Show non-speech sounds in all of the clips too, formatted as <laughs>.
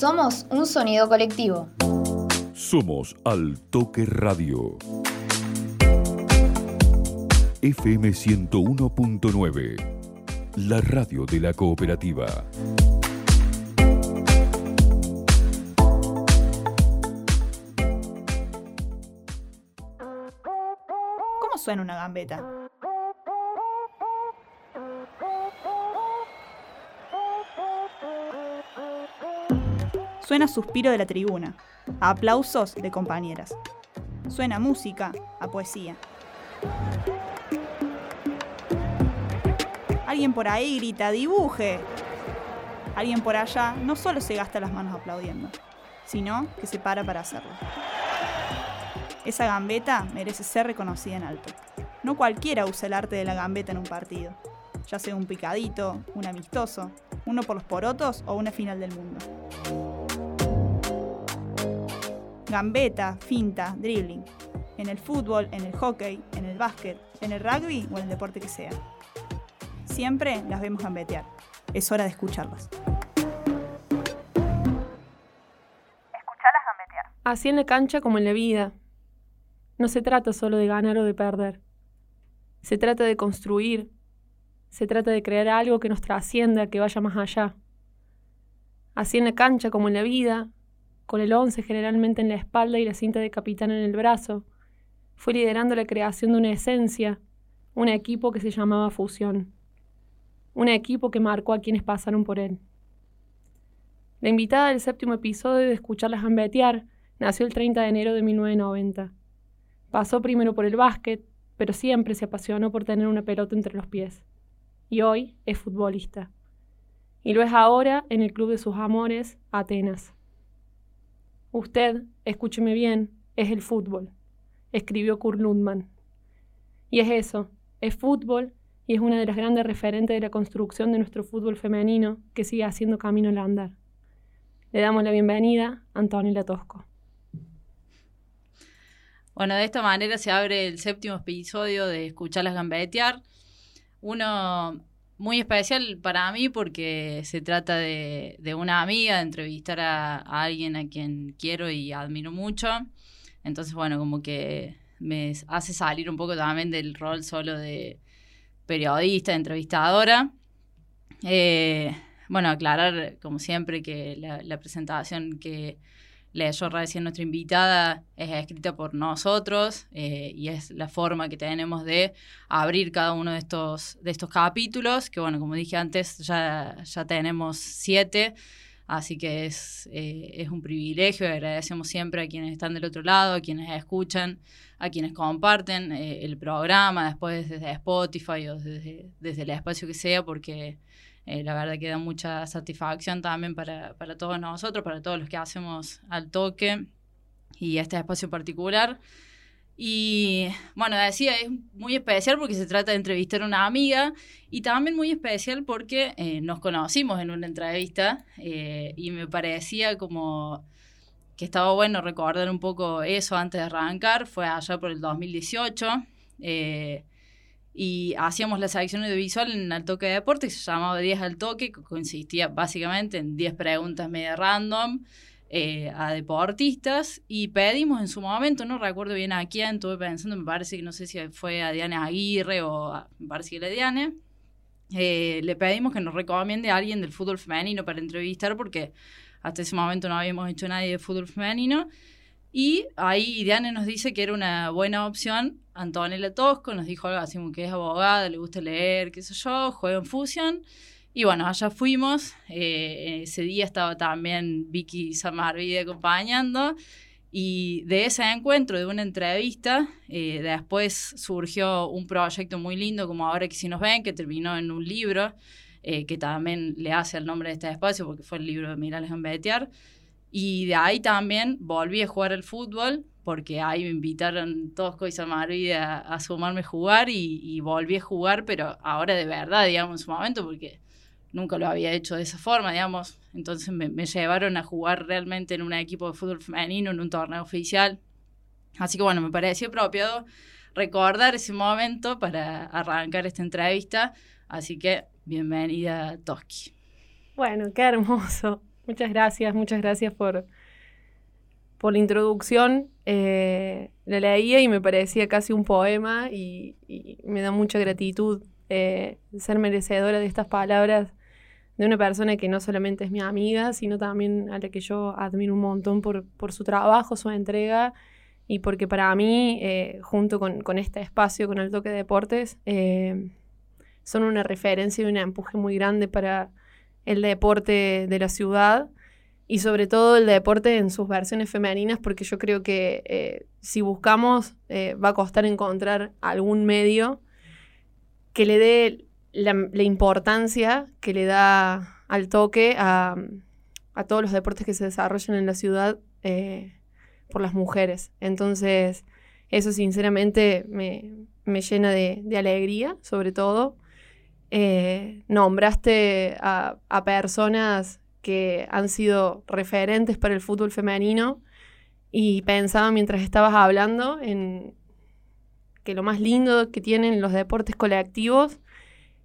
Somos un sonido colectivo. Somos Al Toque Radio. FM 101.9. La radio de la cooperativa. ¿Cómo suena una gambeta? Suena suspiro de la tribuna, a aplausos de compañeras. Suena música, a poesía. Alguien por ahí grita, dibuje. Alguien por allá no solo se gasta las manos aplaudiendo, sino que se para para hacerlo. Esa gambeta merece ser reconocida en alto. No cualquiera usa el arte de la gambeta en un partido, ya sea un picadito, un amistoso, uno por los porotos o una final del mundo. Gambeta, finta, dribbling. En el fútbol, en el hockey, en el básquet, en el rugby o en el deporte que sea. Siempre las vemos gambetear. Es hora de escucharlas. Así en la cancha como en la vida. No se trata solo de ganar o de perder. Se trata de construir. Se trata de crear algo que nos trascienda, que vaya más allá. Así en la cancha como en la vida, con el 11 generalmente en la espalda y la cinta de capitán en el brazo, fue liderando la creación de una esencia, un equipo que se llamaba Fusión, un equipo que marcó a quienes pasaron por él. La invitada del séptimo episodio de Escucharlas Gambetear nació el 30 de enero de 1990. Pasó primero por el básquet, pero siempre se apasionó por tener una pelota entre los pies. Y hoy es futbolista. Y lo es ahora en el club de sus amores, Atenas. Usted, escúcheme bien, es el fútbol, escribió Kurt Lundman. Y es eso, es fútbol y es una de las grandes referentes de la construcción de nuestro fútbol femenino que sigue haciendo camino al andar. Le damos la bienvenida a Antonio Tosco. Bueno, de esta manera se abre el séptimo episodio de Escucharlas Gambetear. Uno muy especial para mí porque se trata de, una amiga, de entrevistar a, alguien a quien quiero y admiro mucho. Entonces, bueno, como que me hace salir un poco también del rol solo de periodista, de entrevistadora. Eh, bueno, aclarar, como siempre, que la presentación que leyó recién nuestra invitada, es escrita por nosotros eh, y es la forma que tenemos de abrir cada uno de estos, de estos capítulos, que bueno, como dije antes, ya, ya tenemos siete, así que es, eh, es un privilegio agradecemos siempre a quienes están del otro lado, a quienes escuchan, a quienes comparten eh, el programa, después desde Spotify o desde, desde el espacio que sea, porque eh, la verdad que da mucha satisfacción también para, para, todos nosotros, para todos los que hacemos al toque y este espacio particular. Y bueno, decía, es muy especial porque se trata de entrevistar a una amiga y también muy especial porque eh, nos conocimos en una entrevista eh, y me parecía como que estaba bueno recordar un poco eso antes de arrancar. Fue allá por el 2018. Eh, y hacíamos la selección audiovisual en el toque de deporte que se llamaba 10 al toque, que consistía básicamente en 10 preguntas media random eh, a deportistas y pedimos en su momento, no recuerdo bien a quién, estuve pensando, me parece que no sé si fue a Diana Aguirre o a, me parece que era Diane, eh, le pedimos que nos recomiende a alguien del fútbol femenino para entrevistar porque hasta ese momento no habíamos hecho nadie de fútbol femenino. Y ahí Diane nos dice que era una buena opción. Antonella Tosco nos dijo algo así como que es abogada, le gusta leer, qué sé yo, juega en Fusion. Y bueno, allá fuimos. Eh, ese día estaba también Vicky Samarvide acompañando. Y de ese encuentro, de una entrevista, eh, después surgió un proyecto muy lindo, como ahora que si nos ven, que terminó en un libro, eh, que también le hace el nombre de este espacio, porque fue el libro de Mirales en Betear y de ahí también volví a jugar al fútbol, porque ahí me invitaron Tosco y Samarvide a, a sumarme a jugar y, volví a jugar, pero ahora de verdad, digamos, en su momento, porque nunca lo había hecho de esa forma, digamos. Entonces me, me llevaron a jugar realmente en un equipo de fútbol femenino, en un torneo oficial. Así que bueno, me pareció apropiado recordar ese momento para arrancar esta entrevista. Así que bienvenida, Toski. Bueno, qué hermoso. Muchas gracias, muchas gracias por, por la introducción. Eh, la leía y me parecía casi un poema y, me da mucha gratitud eh, ser merecedora de estas palabras de una persona que no solamente es mi amiga, sino también a la que yo admiro un montón por, por su trabajo, su entrega y porque para mí, eh, junto con, con, este espacio, con el toque de deportes, eh, son una referencia y un empuje muy grande para el deporte de la ciudad y sobre todo el deporte en sus versiones femeninas, porque yo creo que eh, si buscamos eh, va a costar encontrar algún medio que le dé la, importancia que le da al toque a, todos los deportes que se desarrollan en la ciudad eh, por las mujeres. Entonces, eso sinceramente me, me llena de, alegría, sobre todo. Eh, nombraste a, personas que han sido referentes para el fútbol femenino y pensaba mientras estabas hablando en que lo más lindo que tienen los deportes colectivos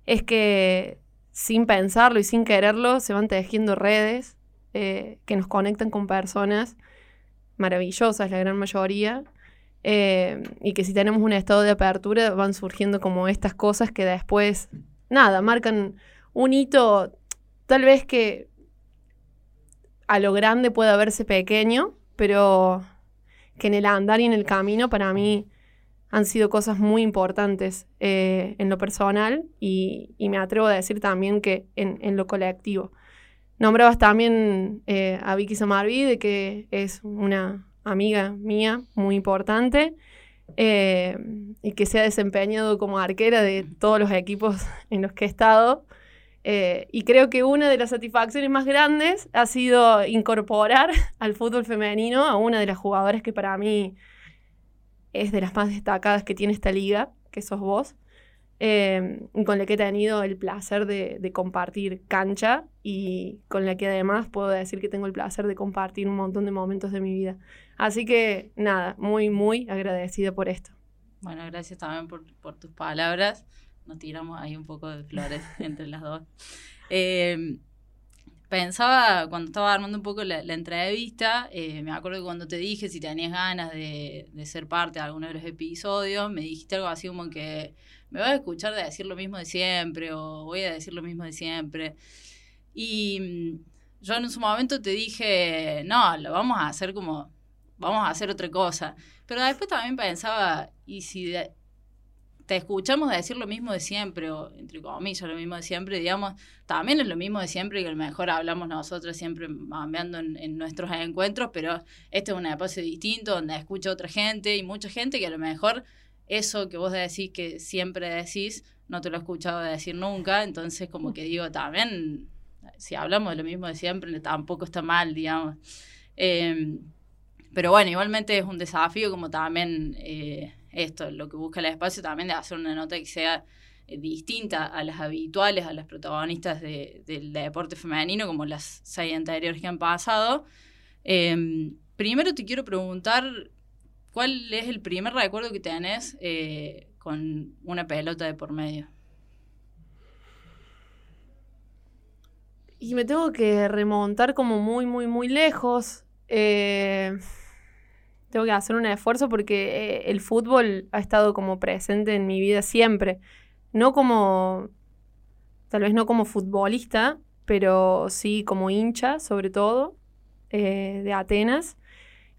es que sin pensarlo y sin quererlo se van tejiendo redes eh, que nos conectan con personas maravillosas, la gran mayoría, eh, y que si tenemos un estado de apertura van surgiendo como estas cosas que después, nada, marcan un hito, tal vez que a lo grande pueda verse pequeño, pero que en el andar y en el camino para mí han sido cosas muy importantes eh, en lo personal y, me atrevo a decir también que en, lo colectivo. Nombrabas también eh, a Vicky Samarvide, que es una amiga mía muy importante eh, y que se ha desempeñado como arquera de todos los equipos en los que he estado. Eh, y creo que una de las satisfacciones más grandes ha sido incorporar <laughs> al fútbol femenino a una de las jugadoras que para mí es de las más destacadas que tiene esta liga, que sos vos, eh, con la que he tenido el placer de, de, compartir cancha y con la que además puedo decir que tengo el placer de compartir un montón de momentos de mi vida. Así que nada, muy, muy agradecida por esto. Bueno, gracias también por, por tus palabras. Nos tiramos ahí un poco de flores <laughs> entre las dos. Eh, pensaba, cuando estaba armando un poco la, la entrevista, eh, me acuerdo que cuando te dije si tenías ganas de, de, ser parte de alguno de los episodios, me dijiste algo así como que me vas a escuchar de decir lo mismo de siempre o voy a decir lo mismo de siempre. Y mm, yo en su momento te dije, no, lo vamos a hacer como, vamos a hacer otra cosa. Pero después también pensaba, ¿y si de, te escuchamos decir lo mismo de siempre, o entre comillas, lo mismo de siempre, digamos, también es lo mismo de siempre que a lo mejor hablamos nosotros siempre cambiando en, en, nuestros encuentros, pero este es un espacio distinto donde escucha otra gente y mucha gente que a lo mejor eso que vos decís que siempre decís, no te lo he escuchado decir nunca, entonces como que digo, también, si hablamos de lo mismo de siempre, tampoco está mal, digamos. Eh, pero bueno, igualmente es un desafío como también... Eh, esto, lo que busca el espacio también de hacer una nota que sea eh, distinta a las habituales, a las protagonistas de, del deporte femenino, como las seis anteriores que han pasado. Eh, primero te quiero preguntar, ¿cuál es el primer recuerdo que tenés eh, con una pelota de por medio? Y me tengo que remontar como muy, muy, muy lejos. Eh tengo que hacer un esfuerzo porque eh, el fútbol ha estado como presente en mi vida siempre. No como, tal vez no como futbolista, pero sí como hincha, sobre todo, de Atenas.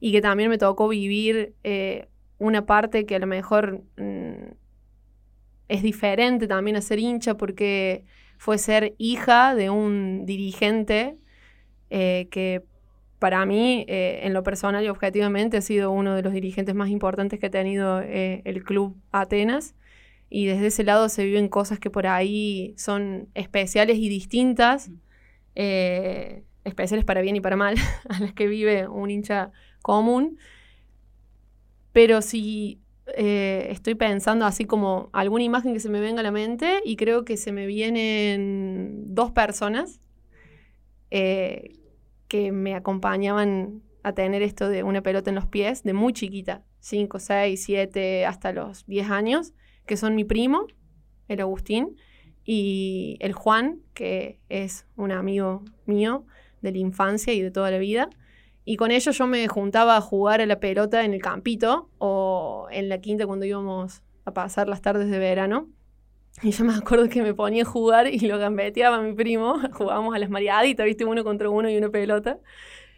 Y que también me tocó vivir eh, una parte que a lo mejor mm, es diferente también a ser hincha porque fue ser hija de un dirigente que para mí, eh, en lo personal y objetivamente, ha sido uno de los dirigentes más importantes que ha tenido eh, el club Atenas. Y desde ese lado se viven cosas que por ahí son especiales y distintas, eh, especiales para bien y para mal, <laughs> a las que vive un hincha común. Pero si estoy pensando así como alguna imagen que se me venga a la mente, y creo que se me vienen dos personas que me acompañaban a tener esto de una pelota en los pies de muy chiquita, 5, 6, 7, hasta los 10 años, que son mi primo, el Agustín, y el Juan, que es un amigo mío de la infancia y de toda la vida. Y con ellos yo me juntaba a jugar a la pelota en el campito o en la quinta cuando íbamos a pasar las tardes de verano. Y yo me acuerdo que me ponía a jugar y lo gambeteaba a mi primo. <laughs> Jugábamos a las mareaditas, viste, uno contra uno y una pelota.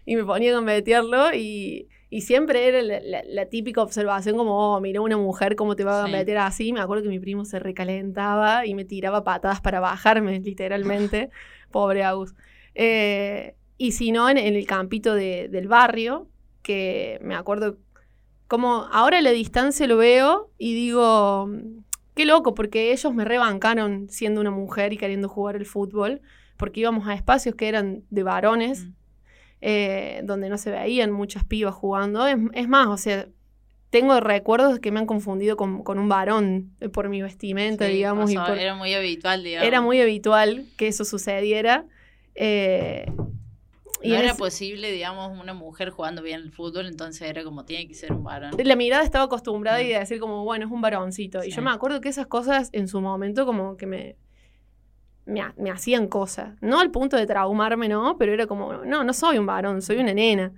Y me ponía a gambetearlo y, y siempre era la, la, típica observación como, oh, mira una mujer cómo te va a gambetear así. Me acuerdo que mi primo se recalentaba y me tiraba patadas para bajarme, literalmente. <laughs> Pobre Agus. Eh, y si no, en, el campito de, del barrio, que me acuerdo como ahora a la distancia lo veo y digo, Qué loco, porque ellos me rebancaron siendo una mujer y queriendo jugar el fútbol, porque íbamos a espacios que eran de varones, mm. eh, donde no se veían muchas pibas jugando. Es, más, o sea, tengo recuerdos que me han confundido con, un varón por mi vestimenta, digamos. era muy habitual, digamos. Era muy habitual que eso sucediera. Eh, no era posible, digamos, una mujer jugando bien el fútbol, entonces era como tiene que ser un varón. La mirada estaba acostumbrada y de decir como, bueno, es un varoncito. Y yo me acuerdo que esas cosas en su momento como que me, me, hacían cosas. No al punto de traumarme, ¿no? Pero era como, no, no soy un varón, soy una nena.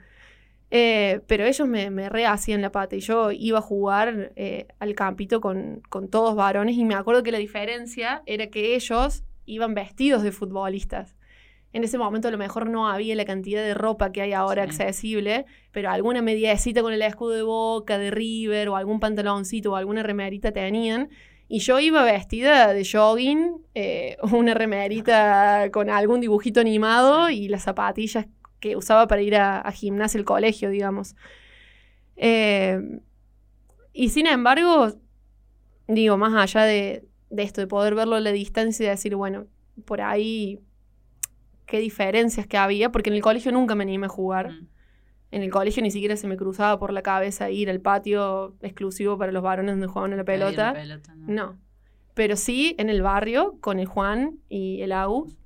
Eh, pero ellos me, me rehacían la pata y yo iba a jugar eh, al campito con, con todos varones y me acuerdo que la diferencia era que ellos iban vestidos de futbolistas en ese momento a lo mejor no había la cantidad de ropa que hay ahora accesible, pero alguna mediecita con el escudo de Boca, de River, o algún pantaloncito o alguna remerita tenían. Y yo iba vestida de jogging, eh, una remerita con algún dibujito animado y las zapatillas que usaba para ir a, gimnasia al colegio, digamos. Eh, y sin embargo, digo, más allá de, de esto, de poder verlo a la distancia y decir, bueno, por ahí qué diferencias que había, porque en el colegio nunca me animé a jugar. Mm. En el colegio ni siquiera se me cruzaba por la cabeza ir al patio exclusivo para los varones donde jugaban a la pelota. no. Pero sí en el barrio con el Juan y el Agus.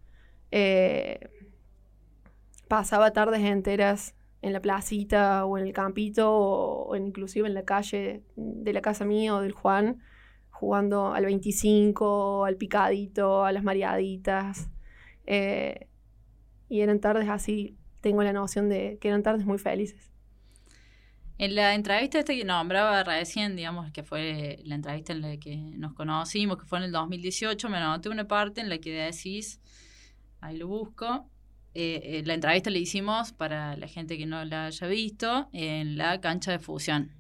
Eh, pasaba tardes enteras en la placita o en el campito o, inclusive en la calle de la casa mía o del Juan jugando al 25, al picadito, a las mareaditas. Eh, y eran tardes así, tengo la noción de que eran tardes muy felices. En la entrevista esta que nombraba recién, digamos, que fue la entrevista en la que nos conocimos, que fue en el 2018, me anoté una parte en la que decís, ahí lo busco, eh, eh, la entrevista la hicimos para la gente que no la haya visto en la cancha de fusión.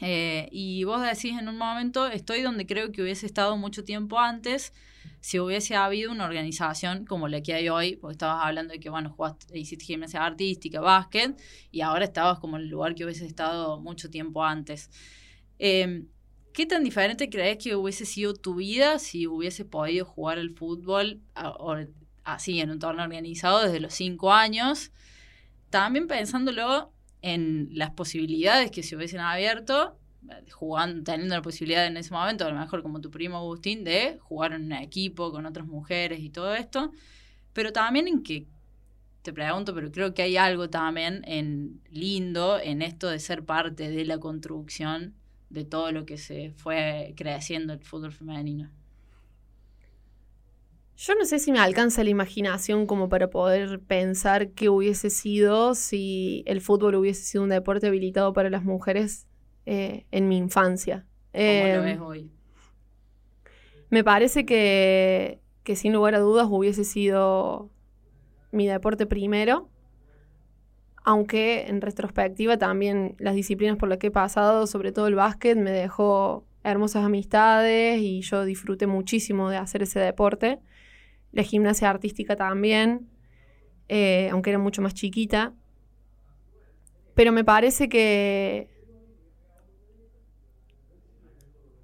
Eh, y vos decís en un momento, estoy donde creo que hubiese estado mucho tiempo antes, si hubiese habido una organización como la que hay hoy, porque estabas hablando de que, bueno, jugaste, hiciste gimnasia artística, básquet, y ahora estabas como en el lugar que hubiese estado mucho tiempo antes. Em, ¿Qué tan diferente crees que hubiese sido tu vida si hubiese podido jugar el fútbol así en un torneo organizado desde los cinco años? También pensándolo en las posibilidades que se hubiesen abierto jugando, teniendo la posibilidad en ese momento, a lo mejor como tu primo Agustín, de jugar en un equipo con otras mujeres y todo esto, pero también en que, te pregunto, pero creo que hay algo también en lindo en esto de ser parte de la construcción de todo lo que se fue creciendo el fútbol femenino. Yo no sé si me alcanza la imaginación como para poder pensar qué hubiese sido si el fútbol hubiese sido un deporte habilitado para las mujeres eh, en mi infancia. ¿Cómo lo ves em, hoy? Me parece que, que sin lugar a dudas hubiese sido mi deporte primero, aunque en retrospectiva también las disciplinas por las que he pasado, sobre todo el básquet, me dejó hermosas amistades y yo disfruté muchísimo de hacer ese deporte. La gimnasia artística también, eh, aunque era mucho más chiquita. Pero me parece que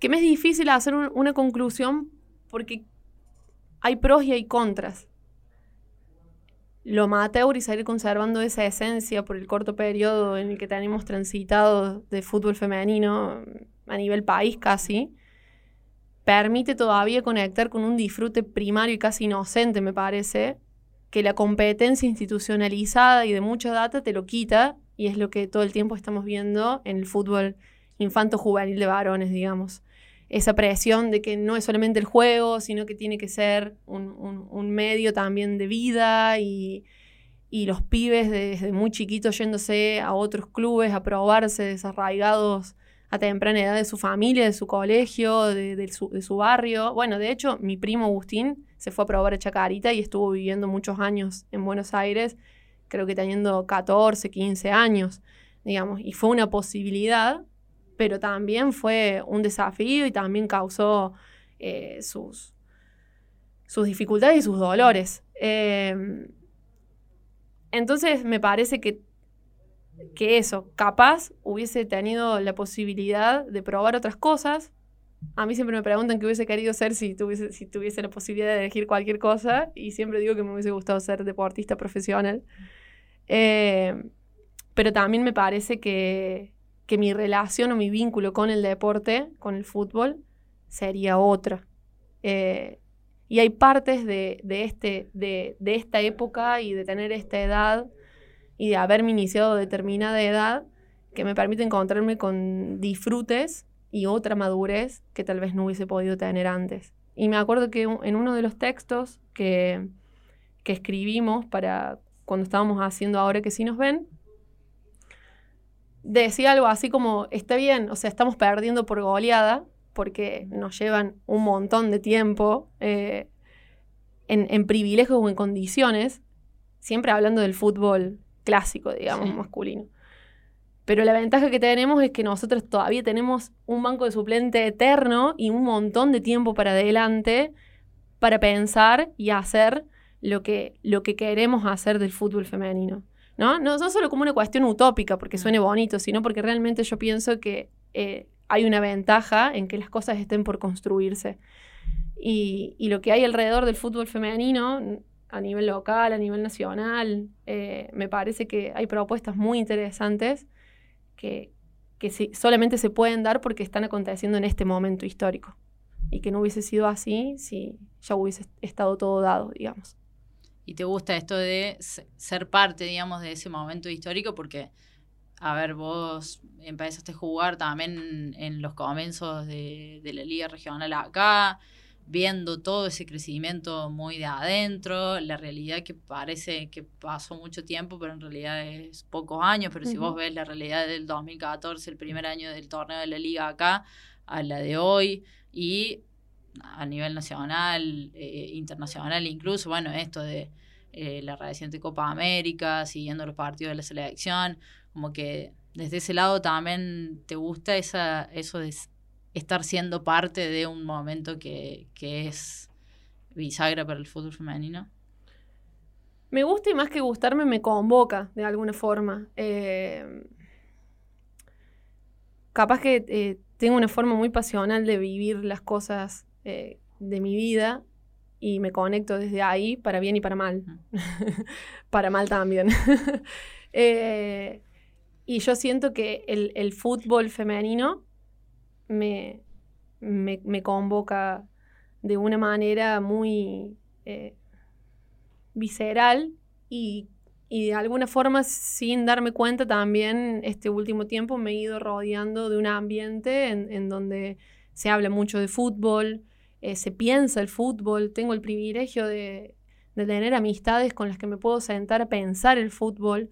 que me es difícil hacer una conclusión porque hay pros y hay contras. Lo amateur y seguir conservando esa esencia por el corto periodo en el que tenemos transitado de fútbol femenino a nivel país casi, permite todavía conectar con un disfrute primario y casi inocente, me parece, que la competencia institucionalizada y de mucha data te lo quita, y es lo que todo el tiempo estamos viendo en el fútbol infanto-juvenil de varones, digamos. Esa presión de que no es solamente el juego, sino que tiene que ser un, medio también de vida y, y los pibes desde muy chiquitos yéndose a otros clubes a probarse, desarraigados a temprana edad de su familia, de su colegio, de, su, barrio. Bueno, de hecho, mi primo Agustín se fue a probar a Chacarita y estuvo viviendo muchos años en Buenos Aires, creo que teniendo 14, 15 años, digamos, y fue una posibilidad, pero también fue un desafío y también causó eh, sus, sus dificultades y sus dolores. Em, entonces me parece que, que eso, capaz hubiese tenido la posibilidad de probar otras cosas. A mí siempre me preguntan qué hubiese querido ser si tuviese, si tuviese la posibilidad de elegir cualquier cosa y siempre digo que me hubiese gustado ser deportista profesional. Em, pero también me parece que, que mi relación o mi vínculo con el deporte, con el fútbol, sería otra. Eh, y hay partes de, este, de, esta época y de tener esta edad y de haberme iniciado determinada edad que me permite encontrarme con disfrutes y otra madurez que tal vez no hubiese podido tener antes. Y me acuerdo que en uno de los textos que, que escribimos para cuando estábamos haciendo Ahora que sí nos ven, decía algo así como, está bien, o sea, estamos perdiendo por goleada, porque nos llevan un montón de tiempo eh, en, privilegios o en condiciones, siempre hablando del fútbol clásico, digamos, masculino. Pero la ventaja que tenemos es que nosotros todavía tenemos un banco de suplente eterno y un montón de tiempo para adelante para pensar y hacer lo que, lo que queremos hacer del fútbol femenino. ¿no? No, solo como una cuestión utópica, porque suene bonito, sino porque realmente yo pienso que eh, hay una ventaja en que las cosas estén por construirse. Y, lo que hay alrededor del fútbol femenino, a nivel local, a nivel nacional, eh, me parece que hay propuestas muy interesantes que, que solamente se pueden dar porque están aconteciendo en este momento histórico. Y que no hubiese sido así si ya hubiese estado todo dado, digamos. Y te gusta esto de ser parte, digamos, de ese momento histórico porque a ver, vos empezaste a jugar también en los comienzos de, la liga regional acá, viendo todo ese crecimiento muy de adentro, la realidad que parece que pasó mucho tiempo, pero en realidad es pocos años, pero si vos ves la realidad del 2014, el primer año del torneo de la liga acá, a la de hoy, y a nivel nacional, eh, internacional incluso, bueno, esto de eh, la reciente Copa América, siguiendo los partidos de la selección, como que desde ese lado también te gusta esa, eso de estar siendo parte de un momento que, es bisagra para el fútbol femenino. Me gusta y más que gustarme me convoca de alguna forma. Eh, capaz que eh, tengo una forma muy pasional de vivir las cosas eh, de mi vida y me conecto desde ahí para bien y para mal. <laughs> para mal también. <laughs> Y yo siento que el, fútbol femenino me, me, convoca de una manera muy eh, visceral y, de alguna forma, sin darme cuenta, también este último tiempo me he ido rodeando de un ambiente en, donde se habla mucho de fútbol, eh, se piensa el fútbol, tengo el privilegio de, de tener amistades con las que me puedo sentar a pensar el fútbol.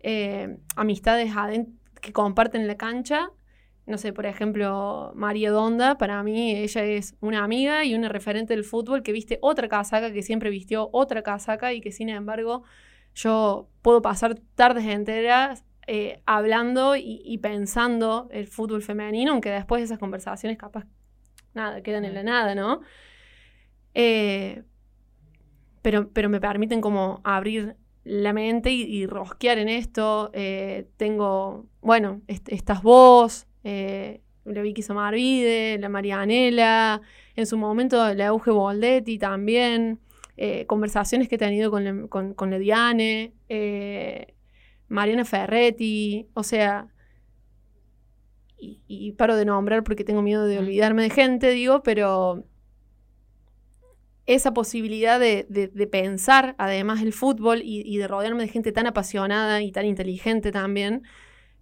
Eh, amistades que comparten la cancha. No sé, por ejemplo, María Donda, para mí ella es una amiga y una referente del fútbol que viste otra casaca, que siempre vistió otra casaca y que sin embargo yo puedo pasar tardes enteras eh, hablando y, pensando el fútbol femenino, aunque después esas conversaciones capaz, nada, quedan en la nada, ¿no? Eh, pero, pero me permiten como abrir la mente y, rosquear en esto. Eh, tengo, bueno, estas vos, eh, la Vicky Somarvide, la Marianela, en su momento la Euge Boldetti también, eh, conversaciones que he tenido con, la, con, Diane, Mariana Ferretti, o sea, y, y, paro de nombrar porque tengo miedo de olvidarme de gente, digo, pero esa posibilidad de, pensar además el fútbol y, de rodearme de gente tan apasionada y tan inteligente también,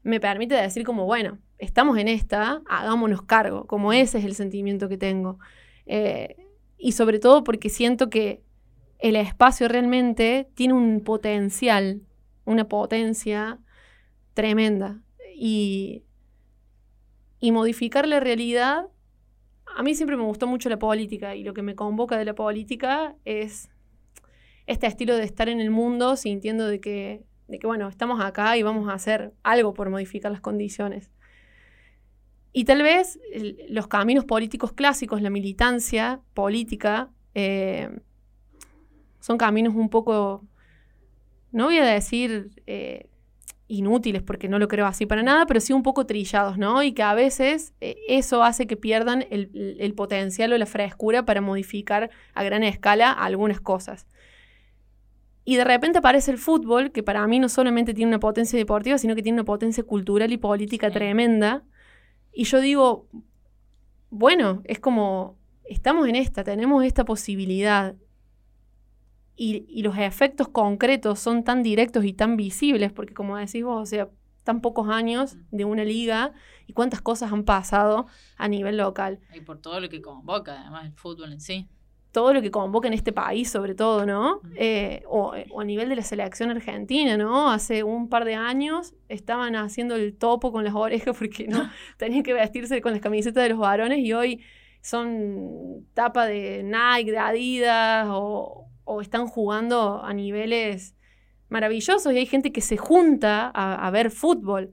me permite decir como, bueno, estamos en esta, hagámonos cargo, como ese es el sentimiento que tengo. Eh, y sobre todo porque siento que el espacio realmente tiene un potencial, una potencia tremenda. Y, y modificar la realidad, a mí siempre me gustó mucho la política y lo que me convoca de la política es este estilo de estar en el mundo sintiendo de que, de que, bueno, estamos acá y vamos a hacer algo por modificar las condiciones. Y tal vez los caminos políticos clásicos, la militancia política, eh, son caminos un poco, no voy a decir eh, inútiles, porque no lo creo así para nada, pero sí un poco trillados, ¿no? Y que a veces eh, eso hace que pierdan el, potencial o la frescura para modificar a gran escala algunas cosas. Y de repente aparece el fútbol, que para mí no solamente tiene una potencia deportiva, sino que tiene una potencia cultural y política tremenda. Y yo digo, bueno, es como, estamos en esta, tenemos esta posibilidad y, los efectos concretos son tan directos y tan visibles, porque como decís vos, o sea, tan pocos años de una liga y cuántas cosas han pasado a nivel local. Y por todo lo que convoca, además, el fútbol en sí. Todo lo que convoca en este país, sobre todo, ¿no? Eh, o, a nivel de la selección argentina, ¿no? Hace un par de años estaban haciendo el topo con las orejas porque no <laughs> <laughs> tenían que vestirse con las camisetas de los varones y hoy son tapa de Nike, de Adidas o, o están jugando a niveles maravillosos y hay gente que se junta a, ver fútbol.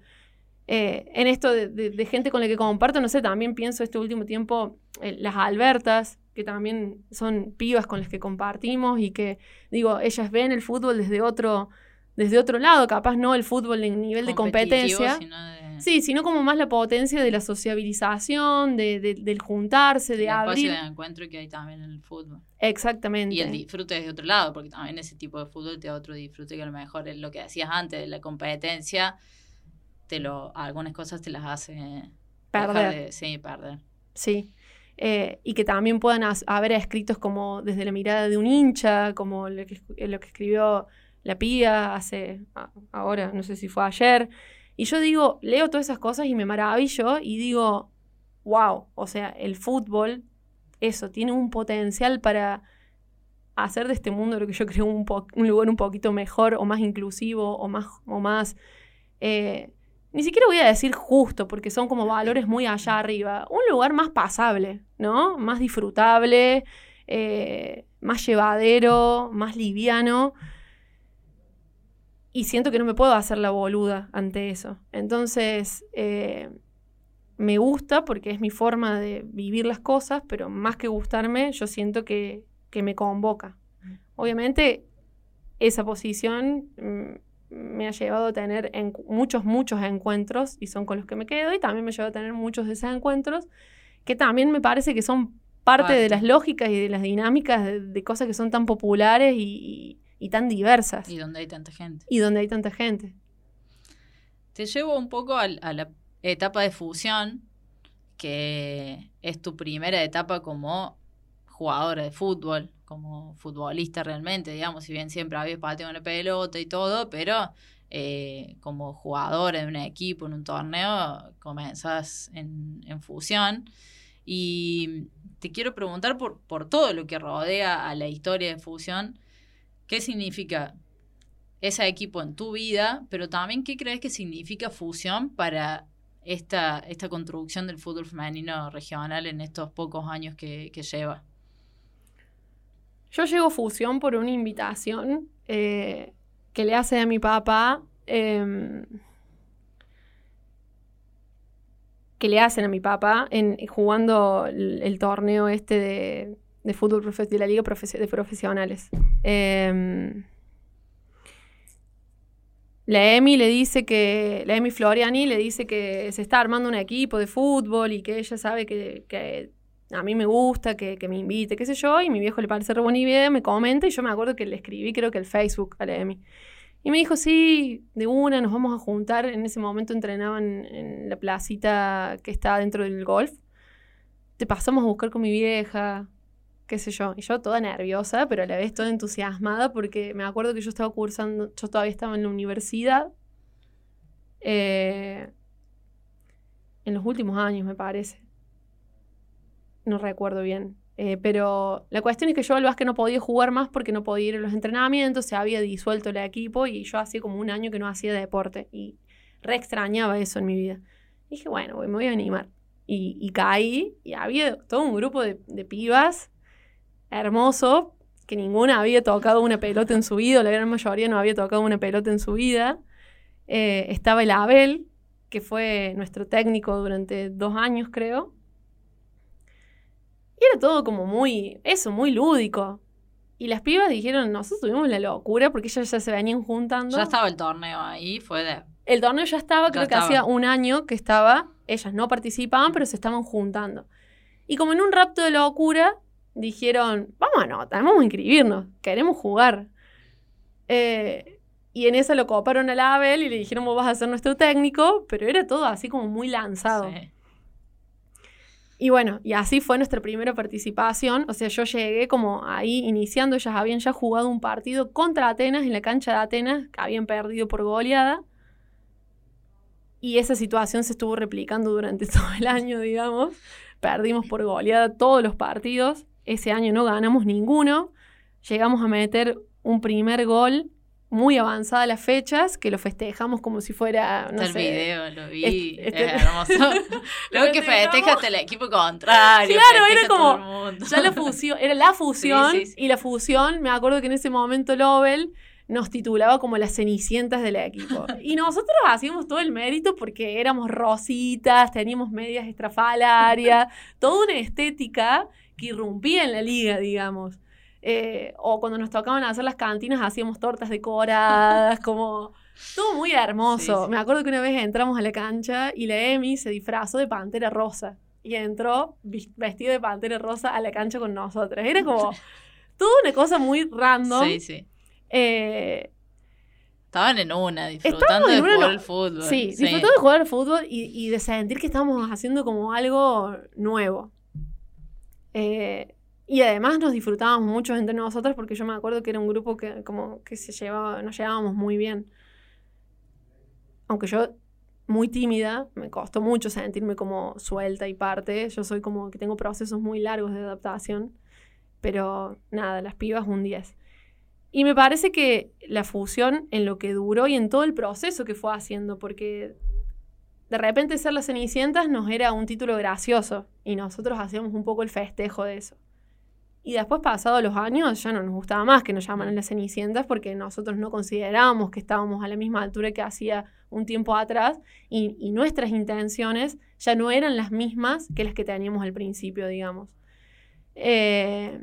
Eh, en esto de, gente con la que comparto, no sé, también pienso este último tiempo eh, las Albertas, que también son pibas con las que compartimos y que, digo, ellas ven el fútbol desde otro, desde otro lado, capaz no el fútbol en nivel de competencia. Sí, sino como más la potencia de la sociabilización, de, del juntarse, de el abrir. espacio de encuentro que hay también en el fútbol. Exactamente. Y el disfrute desde otro lado, porque también ese tipo de fútbol te da otro disfrute que a lo mejor es lo que decías antes de la competencia, te lo, algunas cosas te las hace perder. sí, perder. Sí. Eh, y que también puedan haber escritos como desde la mirada de un hincha, como lo que, escribió la pía hace, ahora, no sé si fue ayer. Y yo digo, leo todas esas cosas y me maravillo y digo, wow, o sea, el fútbol, eso, tiene un potencial para hacer de este mundo lo que yo creo un, un lugar un poquito mejor o más inclusivo o más, o más eh, ni siquiera voy a decir justo, porque son como valores muy allá arriba, un lugar más pasable, ¿no? Más disfrutable, eh, más llevadero, más liviano y siento que no me puedo hacer la boluda ante eso. Entonces, eh, me gusta porque es mi forma de vivir las cosas, pero más que gustarme, yo siento que, me convoca. Obviamente, esa posición mm, me ha llevado a tener muchos, muchos encuentros y son con los que me quedo y también me lleva a tener muchos de esos encuentros que también me parece que son parte, de las lógicas y de las dinámicas de, cosas que son tan populares y y tan diversas. Y donde hay tanta gente. Y donde hay tanta gente. Te llevo un poco a, la etapa de fusión, que es tu primera etapa como jugadora de fútbol, como futbolista realmente, digamos, si bien siempre habías pateado una pelota y todo, pero eh, como jugadora de un equipo, en un torneo, comenzás en, en fusión. Y te quiero preguntar por, por todo lo que rodea a la historia de fusión, ¿Qué significa ese equipo en tu vida? Pero también, ¿qué crees que significa fusión para esta, esta construcción del fútbol femenino regional en estos pocos años que, lleva? Yo llego a fusión por una invitación eh, que le hace a mi papá. Em, que le hacen a mi papá en, jugando el torneo este de, de fútbol de la Liga de Profesionales. Em, la Emi le dice que, la Emi Floriani le dice que se está armando un equipo de fútbol y que ella sabe que, a mí me gusta, que, me invite, qué sé yo, y mi viejo le parece re buena idea, me comenta y yo me acuerdo que le escribí creo que el Facebook a la Emi. Y me dijo, sí, de una, nos vamos a juntar. En ese momento entrenaban en la placita que está dentro del golf. Te pasamos a buscar con mi vieja qué sé yo, y yo toda nerviosa, pero a la vez toda entusiasmada porque me acuerdo que yo estaba cursando, yo todavía estaba en la universidad, eh, en los últimos años me parece, no recuerdo bien, Eh, pero la cuestión es que yo al básquet no podía jugar más porque no podía ir a los entrenamientos, se había disuelto el equipo y yo hacía como un año que no hacía deporte y re extrañaba eso en mi vida. dije, bueno, me voy a animar. Y, y caí y había todo un grupo de, de pibas hermoso, que ninguna había tocado una pelota en su vida, la gran mayoría no había tocado una pelota en su vida. Eh, estaba el Abel, que fue nuestro técnico durante dos años, creo. Y era todo como muy, eso, muy lúdico. Y las pibas dijeron, nosotros tuvimos la locura porque ellas ya se venían juntando. Ya estaba el torneo ahí, fue de... El torneo ya estaba, creo que hacía un año que estaba, ellas no participaban, pero se estaban juntando. Y como en un rapto de locura, dijeron, vamos a anotar, vamos a inscribirnos, queremos jugar. Eh, y en esa lo coparon al Abel y le dijeron, vos vas a ser nuestro técnico, pero era todo así como muy lanzado. Sí. Y bueno, y así fue nuestra primera participación. O sea, yo llegué como ahí iniciando, ellas habían ya jugado un partido contra Atenas en la cancha de Atenas, que habían perdido por goleada. Y esa situación se estuvo replicando durante <laughs> todo el año, digamos. Perdimos por goleada todos los partidos. Ese año no ganamos ninguno. Llegamos a meter un primer gol muy avanzada las fechas, que lo festejamos como si fuera, no el sé, video, lo vi, Este- este- es hermoso. <laughs> Luego que festejamos. festejaste el equipo contrario. Claro, festeja era como- el. Ya la fusión, era la <laughs> fusión, Sí, sí, sí. y la fusión, me acuerdo que en ese momento Lobel nos titulaba como las cenicientas del equipo. <laughs> Y nosotros hacíamos todo el mérito porque éramos rositas, teníamos medias estrafalarias, toda una estética que irrumpía en la liga, digamos. Eh, o cuando nos tocaban hacer las cantinas hacíamos tortas decoradas, como todo muy hermoso. Sí, sí. Me acuerdo que una vez entramos a la cancha y la Emi se disfrazó de pantera rosa y entró vestida de pantera rosa a la cancha con nosotras. Era como <laughs> toda una cosa muy random. Sí, sí. Eh, Estaban en una, disfrutando de en una, jugar al fútbol. sí, disfrutando de jugar al fútbol y, y de sentir que estábamos haciendo como algo nuevo. Eh, y además nos disfrutábamos mucho entre nosotros porque yo me acuerdo que era un grupo que como que se llevaba, nos llevábamos muy bien. Aunque yo muy tímida, me costó mucho sentirme como suelta y parte. Yo soy como que tengo procesos muy largos de adaptación. Pero nada, las pibas un 10. Y me parece que la fusión en lo que duró y en todo el proceso que fue haciendo, porque de repente ser las Cenicientas nos era un título gracioso y nosotros hacíamos un poco el festejo de eso. Y después, pasados los años, ya no nos gustaba más que nos llamaran las Cenicientas porque nosotros no considerábamos que estábamos a la misma altura que hacía un tiempo atrás y, nuestras intenciones ya no eran las mismas que las que teníamos al principio, digamos. Eh,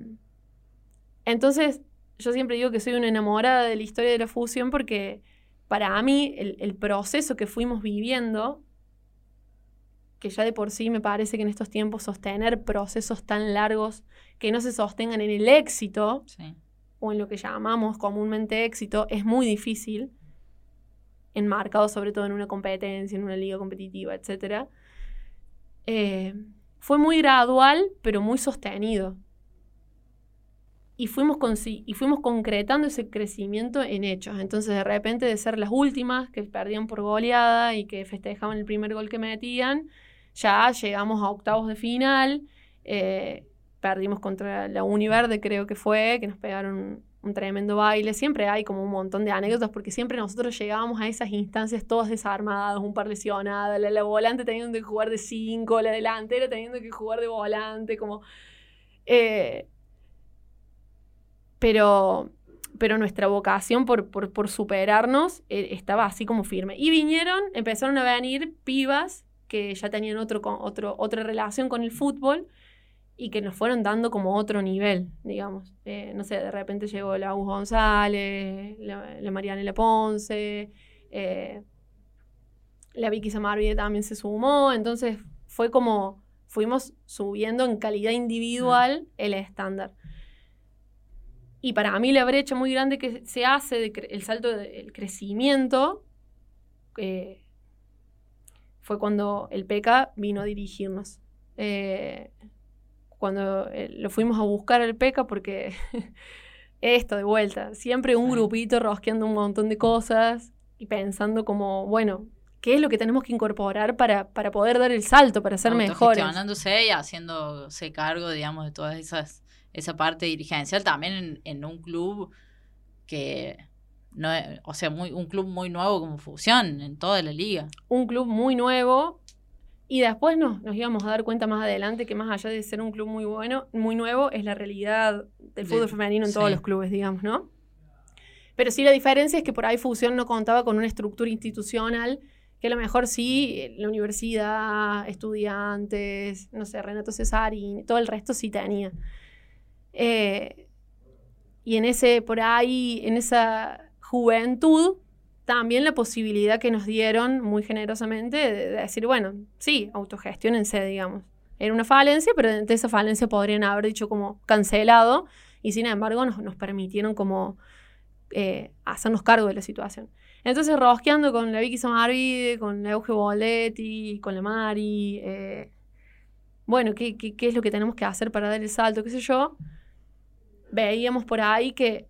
entonces, yo siempre digo que soy una enamorada de la historia de la fusión porque para mí el proceso que fuimos viviendo, que ya de por sí me parece que en estos tiempos sostener procesos tan largos que no se sostengan en el éxito Sí. o en lo que llamamos comúnmente éxito es muy difícil, enmarcado sobre todo en una competencia, en una liga competitiva, etc. Eh, fue muy gradual, pero muy sostenido. Y fuimos, consi- y fuimos concretando ese crecimiento en hechos. Entonces, de repente, de ser las últimas que perdían por goleada y que festejaban el primer gol que metían, ya llegamos a octavos de final. eh, perdimos contra la Univerde, creo que fue, que nos pegaron un tremendo baile. Siempre hay como un montón de anécdotas, porque siempre nosotros llegábamos a esas instancias todas desarmadas, un par lesionadas, la, la volante teniendo que jugar de 5, la delantera teniendo que jugar de volante, como... eh, pero, pero nuestra vocación por, por, por superarnos eh, estaba así como firme. Y vinieron, empezaron a venir pibas que ya tenían otro, otro, otra relación con el fútbol y que nos fueron dando como otro nivel, digamos. Eh, no sé, de repente llegó la Agus González, la, la Marianela Ponce, eh, la Vicky Samarvide también se sumó, entonces fue como fuimos subiendo en calidad individual el estándar. Y para mí la brecha muy grande que se hace, de el salto del crecimiento, eh, fue cuando el PECA vino a dirigirnos. Eh, cuando eh, lo fuimos a buscar al PECA porque <laughs> esto de vuelta, siempre un grupito rosqueando un montón de cosas y pensando como, bueno, qué es lo que tenemos que incorporar para, para poder dar el salto, para ser mejores. Y haciéndose cargo, digamos, de todas esas esa parte dirigencial también en, en un club que no o sea, muy, un club muy nuevo como Fusión en toda la liga. un club muy nuevo y después nos, nos íbamos a dar cuenta más adelante que más allá de ser un club muy bueno, muy nuevo, es la realidad del De- fútbol femenino en todos los clubes, digamos, ¿no? Pero sí la diferencia es que por ahí Fusión no contaba con una estructura institucional que a lo mejor sí, la universidad, estudiantes, no sé, Renato Cesarini, todo el resto sí tenía. Eh, y en ese, por ahí, en esa juventud, también la posibilidad que nos dieron muy generosamente de, de decir, bueno, sí, autogestionense, digamos. Era una falencia, pero de esa falencia podrían haber dicho como cancelado, y sin embargo nos, nos permitieron como eh, hacernos cargo de la situación. Entonces, rosqueando con la Vicky Samarvide, con la Euge Boletti, con la Mari, eh, bueno, ¿qué, qué, qué es lo que tenemos que hacer para dar el salto? ¿Qué sé yo? Veíamos por ahí que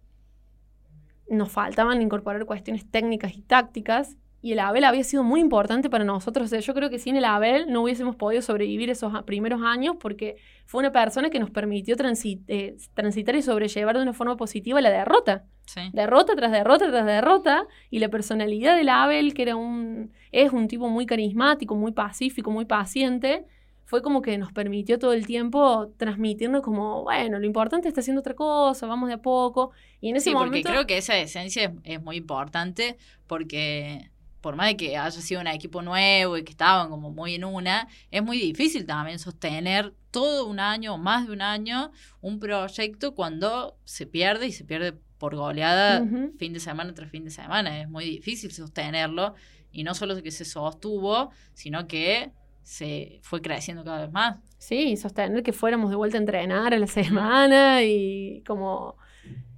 nos faltaban incorporar cuestiones técnicas y tácticas. Y el Abel había sido muy importante para nosotros. O sea, yo creo que sin el Abel no hubiésemos podido sobrevivir esos primeros años porque fue una persona que nos permitió transi- eh, transitar y sobrellevar de una forma positiva la derrota. Sí. Derrota tras derrota tras derrota. Y la personalidad del Abel, que era un, es un tipo muy carismático, muy pacífico, muy paciente, fue como que nos permitió todo el tiempo transmitirnos como, bueno, lo importante está haciendo otra cosa, vamos de a poco. Y en ese Sí, porque momento... creo que esa esencia es, es muy importante porque por más de que haya sido un equipo nuevo y que estaban como muy en una, es muy difícil también sostener todo un año o más de un año un proyecto cuando se pierde y se pierde por goleada fin de semana tras fin de semana. Es muy difícil sostenerlo y no solo que se sostuvo, sino que se fue creciendo cada vez más. Sí, sostener que fuéramos de vuelta a entrenar a la <laughs> semana y como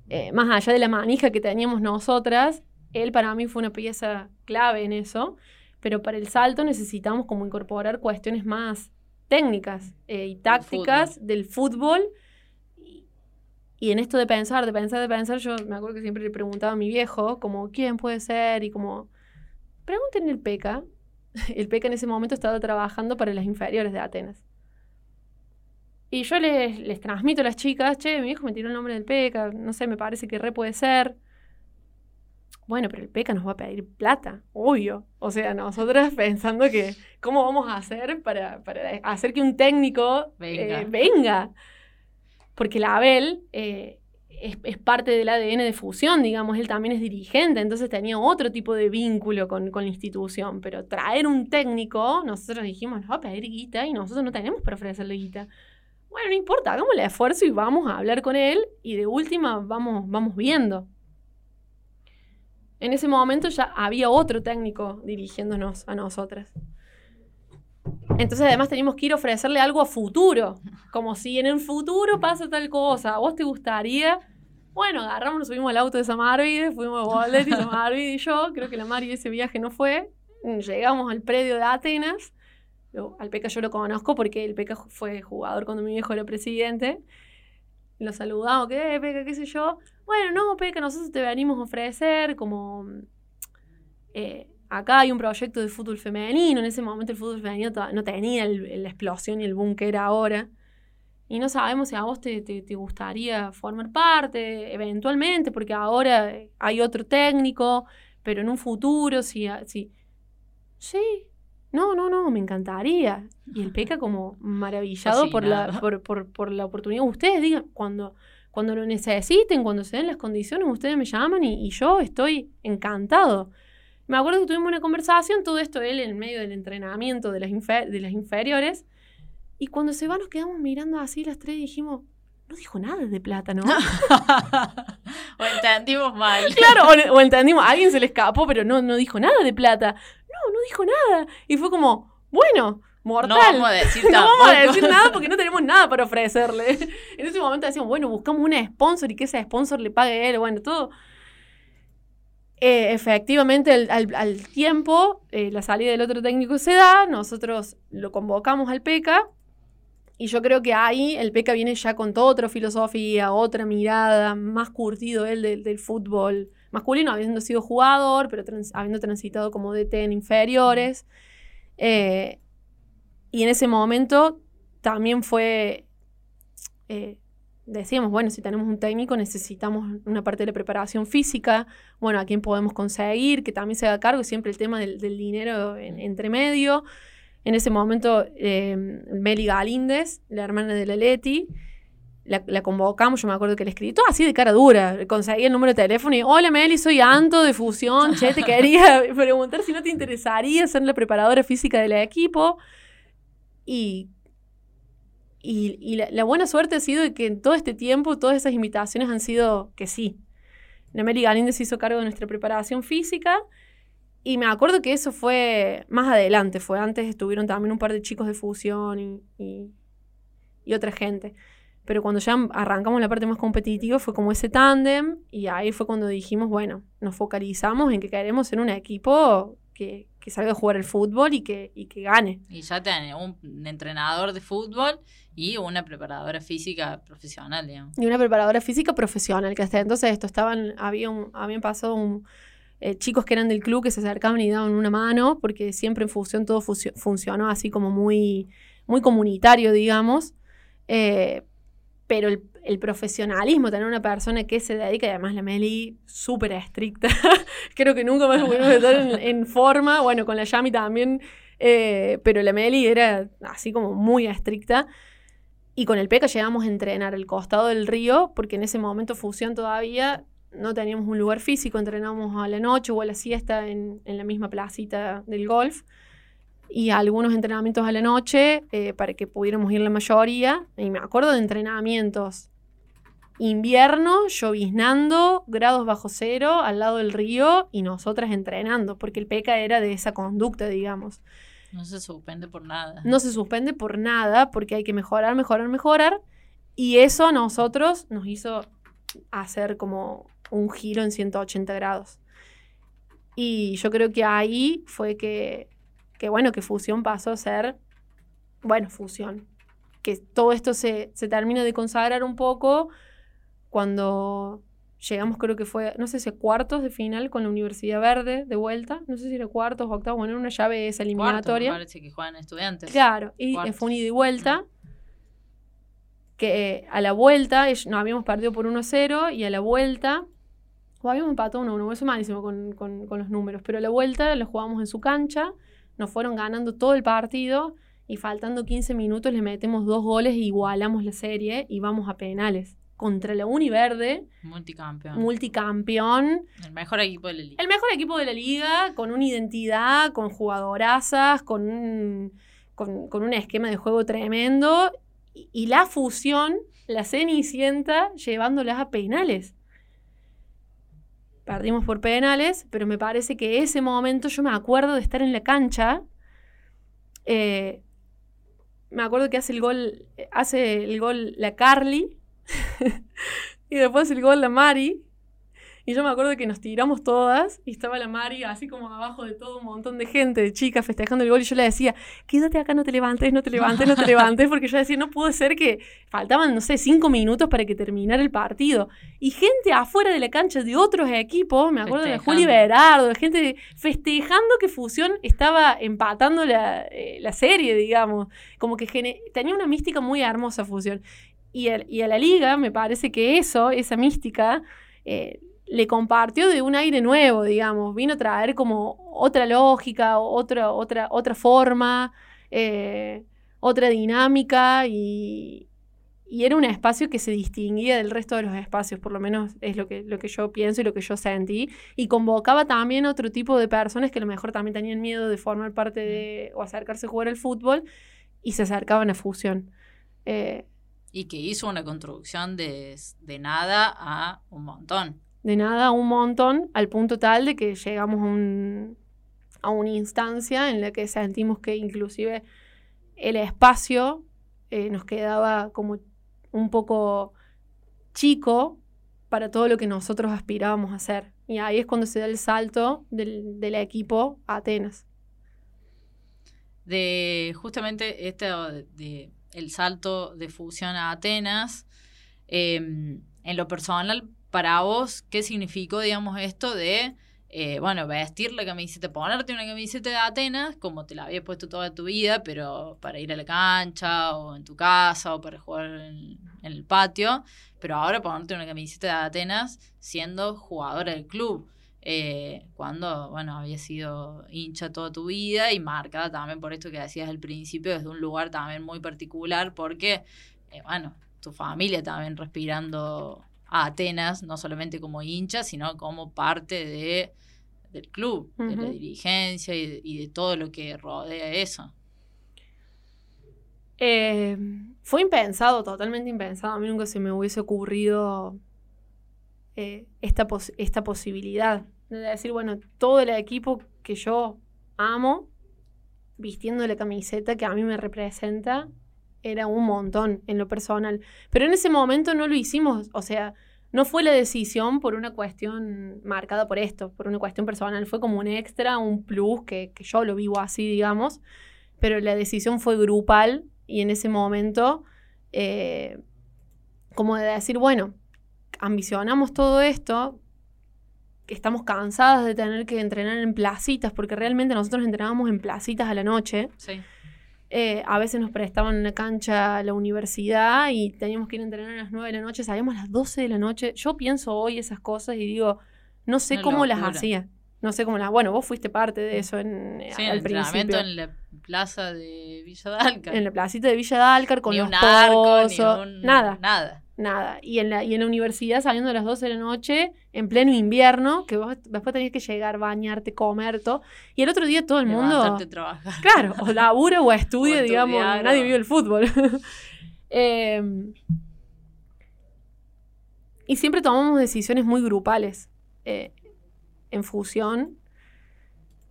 eh, más allá de la manija que teníamos nosotras, él para mí fue una pieza clave en eso, pero para el salto necesitamos como incorporar cuestiones más técnicas eh, y tácticas del fútbol. Y, y en esto de pensar, de pensar, de pensar, yo me acuerdo que siempre le preguntaba a mi viejo, como, ¿quién puede ser? Y como, pregúntenle el PECA. <laughs> El PECA en ese momento estaba trabajando para las inferiores de Atenas. Y yo les, les transmito a las chicas, che, mi hijo me tiró el nombre del PECA, no sé, me parece que re puede ser. Bueno, pero el PECA nos va a pedir plata, obvio. O sea, nosotras <laughs> pensando que, ¿cómo vamos a hacer para, para hacer que un técnico Venga. eh, venga? Porque la Abel eh, es, es parte del ADN de fusión, digamos, él también es dirigente, entonces tenía otro tipo de vínculo con, con la institución. Pero traer un técnico, nosotros dijimos, a pedir guita y nosotros no tenemos para ofrecerle guita. Bueno, no importa, hagamos el esfuerzo y vamos a hablar con él y de última vamos, vamos viendo. En ese momento ya había otro técnico dirigiéndonos a nosotras. Entonces además teníamos que ir a ofrecerle algo a futuro, como si en el futuro pasa tal cosa, ¿a vos te gustaría? Bueno, agarramos, nos subimos al auto de Samarvide, fuimos a Bolet y Samarvide y yo, creo que la Mari ese viaje no fue, llegamos al predio de Atenas, al Peca yo lo conozco porque el Peca fue jugador cuando mi viejo era presidente, lo saludamos, ¿qué, Peca, qué sé yo? Bueno, no, Peca, nosotros te venimos a ofrecer como... eh, acá hay un proyecto de fútbol femenino, en ese momento el fútbol femenino no tenía la explosión y el boom que era ahora. Y no sabemos si a vos te, te- te gustaría formar parte, eventualmente, porque ahora hay otro técnico, pero en un futuro, si... si sí, no, no, no, me encantaría. Y el Peca como maravillado por la, por, por- por la oportunidad. Ustedes digan, cuando, cuando lo necesiten, cuando se den las condiciones, ustedes me llaman y, y yo estoy encantado. Me acuerdo que tuvimos una conversación, todo esto él en medio del entrenamiento de las, infer- de las inferiores, y cuando se va nos quedamos mirando así las tres y dijimos, no dijo nada de plata, ¿no? <laughs> o entendimos mal. <laughs> claro, o, entendimos, alguien se le escapó, pero no, no dijo nada de plata. No, no dijo nada. Y fue como, bueno, mortal. No vamos a decir <laughs> No vamos a decir nada porque no tenemos nada para ofrecerle. En ese momento decíamos, bueno, buscamos una sponsor y que ese sponsor le pague él. Bueno, todo. Eh, efectivamente, al, al- tiempo, eh, la salida del otro técnico se da, nosotros lo convocamos al PECA y yo creo que ahí el PECA viene ya con toda otra filosofía, otra mirada, más curtido él del, del fútbol masculino, habiendo sido jugador, pero habiendo transitado como DT en inferiores. Eh, y en ese momento también fue, decíamos, bueno, si tenemos un técnico necesitamos una parte de la preparación física, bueno, a quién podemos conseguir, que también se haga cargo, siempre el tema del, dinero en- entre medio. En ese momento, eh, Meli Galíndez, la hermana de la Leti, la, la convocamos, yo me acuerdo que le escribí, todo así de cara dura, conseguí el número de teléfono y, hola Meli, soy Anto de Fusión, che, te quería <laughs> preguntar si no te interesaría ser la preparadora física del equipo. Y, y, la, buena suerte ha sido que en todo este tiempo todas esas invitaciones han sido que sí. La Meli Galíndez se hizo cargo de nuestra preparación física y me acuerdo que eso fue más adelante, fue antes estuvieron también un par de chicos de fusión y otra gente. Pero cuando ya arrancamos la parte más competitiva fue como ese tándem y ahí fue cuando dijimos, bueno, nos focalizamos en que queremos ser un equipo que, que salga a jugar el fútbol y que, y que gane. Y ya tenés un entrenador de fútbol y una preparadora física profesional, digamos. Y una preparadora física profesional, que hasta entonces esto estaban, había un- habían pasado un- eh, chicos que eran del club que se acercaban y daban una mano, porque siempre en fusión todo funcionó así como muy, muy comunitario, digamos. Eh, pero el, el profesionalismo, tener una persona que se dedica, y además la Meli súper estricta, <laughs> creo que nunca más pudimos estar en, <laughs> en forma, bueno, con la Yami también, eh, pero la Meli era así como muy estricta. Y con el PECA llegamos a entrenar al costado del río, porque en ese momento Fusión todavía no teníamos un lugar físico, entrenábamos a la noche o a la siesta en, en la misma placita del golf. Y algunos entrenamientos a la noche eh, para que pudiéramos ir la mayoría. Y me acuerdo de entrenamientos invierno, lloviznando, grados bajo cero, al lado del río y nosotras entrenando, porque el PECA era de esa conducta, digamos. No se suspende por nada. No se suspende por nada porque hay que mejorar, mejorar, mejorar. Y eso a nosotros nos hizo hacer como un giro en 180 grados. Y yo creo que ahí fue que, que bueno, que fusión pasó a ser, bueno, fusión. Que todo esto se, se termina de consagrar un poco cuando llegamos, creo que fue, no sé si cuartos de final con la Universidad Verde de vuelta. No sé si era cuartos o octavos, bueno, era una llave esa Cuarto, me eliminatoria. parece que juegan estudiantes. Claro, y Cuartos. fue un ida y vuelta. Que eh, a la vuelta, nos habíamos perdido por 1-0 y a la vuelta, o habíamos empatado 1-1, eso es malísimo con, con- con los números, pero a la vuelta lo jugamos en su cancha, nos fueron ganando todo el partido y faltando 15 minutos le metemos dos goles e igualamos la serie y vamos a penales. Contra la Univerde, Multicampeón. multicampeón, el mejor equipo de la liga. el mejor equipo de la liga, con una identidad, con jugadorazas, con un, con, con un esquema de juego tremendo. Y, y la fusión, la Cenicienta, llevándolas a penales. Perdimos por penales, pero me parece que ese momento yo me acuerdo de estar en la cancha. eh, me acuerdo que hace el gol, hace el gol la Carly. <laughs> y después el gol la Mari. Y yo me acuerdo que nos tiramos todas y estaba la Mari así como abajo de todo un montón de gente, de chicas festejando el gol. Y yo le decía, quédate acá, no te levantes, no te levantes, no te <laughs> levantes. Porque yo decía, no puede ser que faltaban, no sé, cinco minutos para que terminara el partido. Y gente afuera de la cancha de otros equipos, me acuerdo de. Juli Berardo, de gente festejando que Fusión estaba empatando la, eh, la serie, digamos. Como que tenía una mística muy hermosa Fusión. Y, el- y a la liga me parece que eso, esa mística, eh, le compartió de un aire nuevo, digamos. Vino a traer como otra lógica, otra, otra, otra forma, eh, otra dinámica y, y era un espacio que se distinguía del resto de los espacios, por lo menos es lo que, lo que yo pienso y lo que yo sentí. Y convocaba también otro tipo de personas que a lo mejor también tenían miedo de formar parte de o acercarse a jugar al fútbol y se acercaban a Fusión. Eh, Y que hizo una construcción de, de nada a un montón. De nada un montón, al punto tal de que llegamos a, un- a una instancia en la que sentimos que inclusive el espacio eh, nos quedaba como un poco chico para todo lo que nosotros aspirábamos a hacer. Y ahí es cuando se da el salto del, equipo a Atenas. de justamente este de el salto de fusión a Atenas. eh, en lo personal, para vos, ¿qué significó, digamos, esto de, eh, bueno, vestir la camiseta, ponerte una camiseta de Atenas, como te la habías puesto toda tu vida, pero para ir a la cancha o en tu casa o para jugar en, el patio, pero ahora ponerte una camiseta de Atenas siendo jugadora del club? eh, cuando, bueno, había sido hincha toda tu vida y marcada también por esto que decías al principio, desde un lugar también muy particular, porque, eh, bueno, tu familia también respirando a Atenas, no solamente como hincha, sino como parte de, del club, de la dirigencia y de, y de todo lo que rodea eso. Eh, fue impensado, totalmente impensado. A mí nunca se me hubiese ocurrido eh, esta, pos- esta posibilidad de decir, bueno, todo el equipo que yo amo, vistiendo la camiseta que a mí me representa, era un montón en lo personal. Pero en ese momento no lo hicimos, o sea, no fue la decisión por una cuestión marcada por esto, por una cuestión personal, fue como un extra, un plus, que, que yo lo vivo así, digamos, pero la decisión fue grupal y en ese momento, eh, como de decir, bueno, ambicionamos todo esto, estamos cansadas de tener que entrenar en placitas, porque realmente nosotros entrenábamos en placitas a la noche. Sí. Eh, a veces nos prestaban una cancha a la universidad y teníamos que ir a entrenar a las 9 de la noche, salíamos a las 12 de la noche. Yo pienso hoy esas cosas y digo, no sé Una cómo las hacía. No sé cómo las... Bueno, vos fuiste parte de eso en, Sí, el al entrenamiento principio. en la plaza de Villa Dalca. En la placita de Villa Dálcar con ni los un arco, ni pozos, un- nada, Nada. Nada. Y en, la, y en la universidad saliendo a las 12 de la noche, en pleno invierno, que vos después tenías que llegar, bañarte, comer, todo. Y el otro día todo el mundo... Trabajar. Claro, o labura o estudia, O digamos, estudiar, nadie o- vive el fútbol. <laughs> Eh, y siempre tomamos decisiones muy grupales eh, en fusión.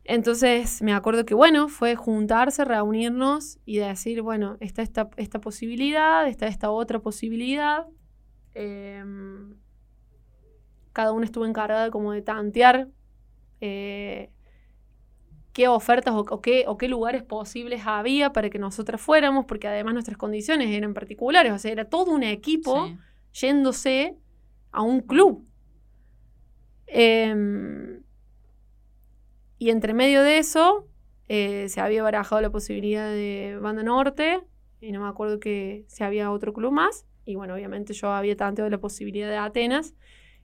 Entonces me acuerdo que, bueno, fue juntarse, reunirnos y decir, bueno, está esta, esta posibilidad, está esta otra posibilidad. Em, cada uno estuvo encargada como de tantear eh, qué ofertas o, o qué, o qué lugares posibles había para que nosotras fuéramos, porque además nuestras condiciones eran particulares, o sea, era todo un equipo Sí. yéndose a un club. Em, y entre medio de eso, eh, se había barajado la posibilidad de Banda Norte, y no me acuerdo que si había otro club más. Y bueno, obviamente yo había tanteado la posibilidad de Atenas,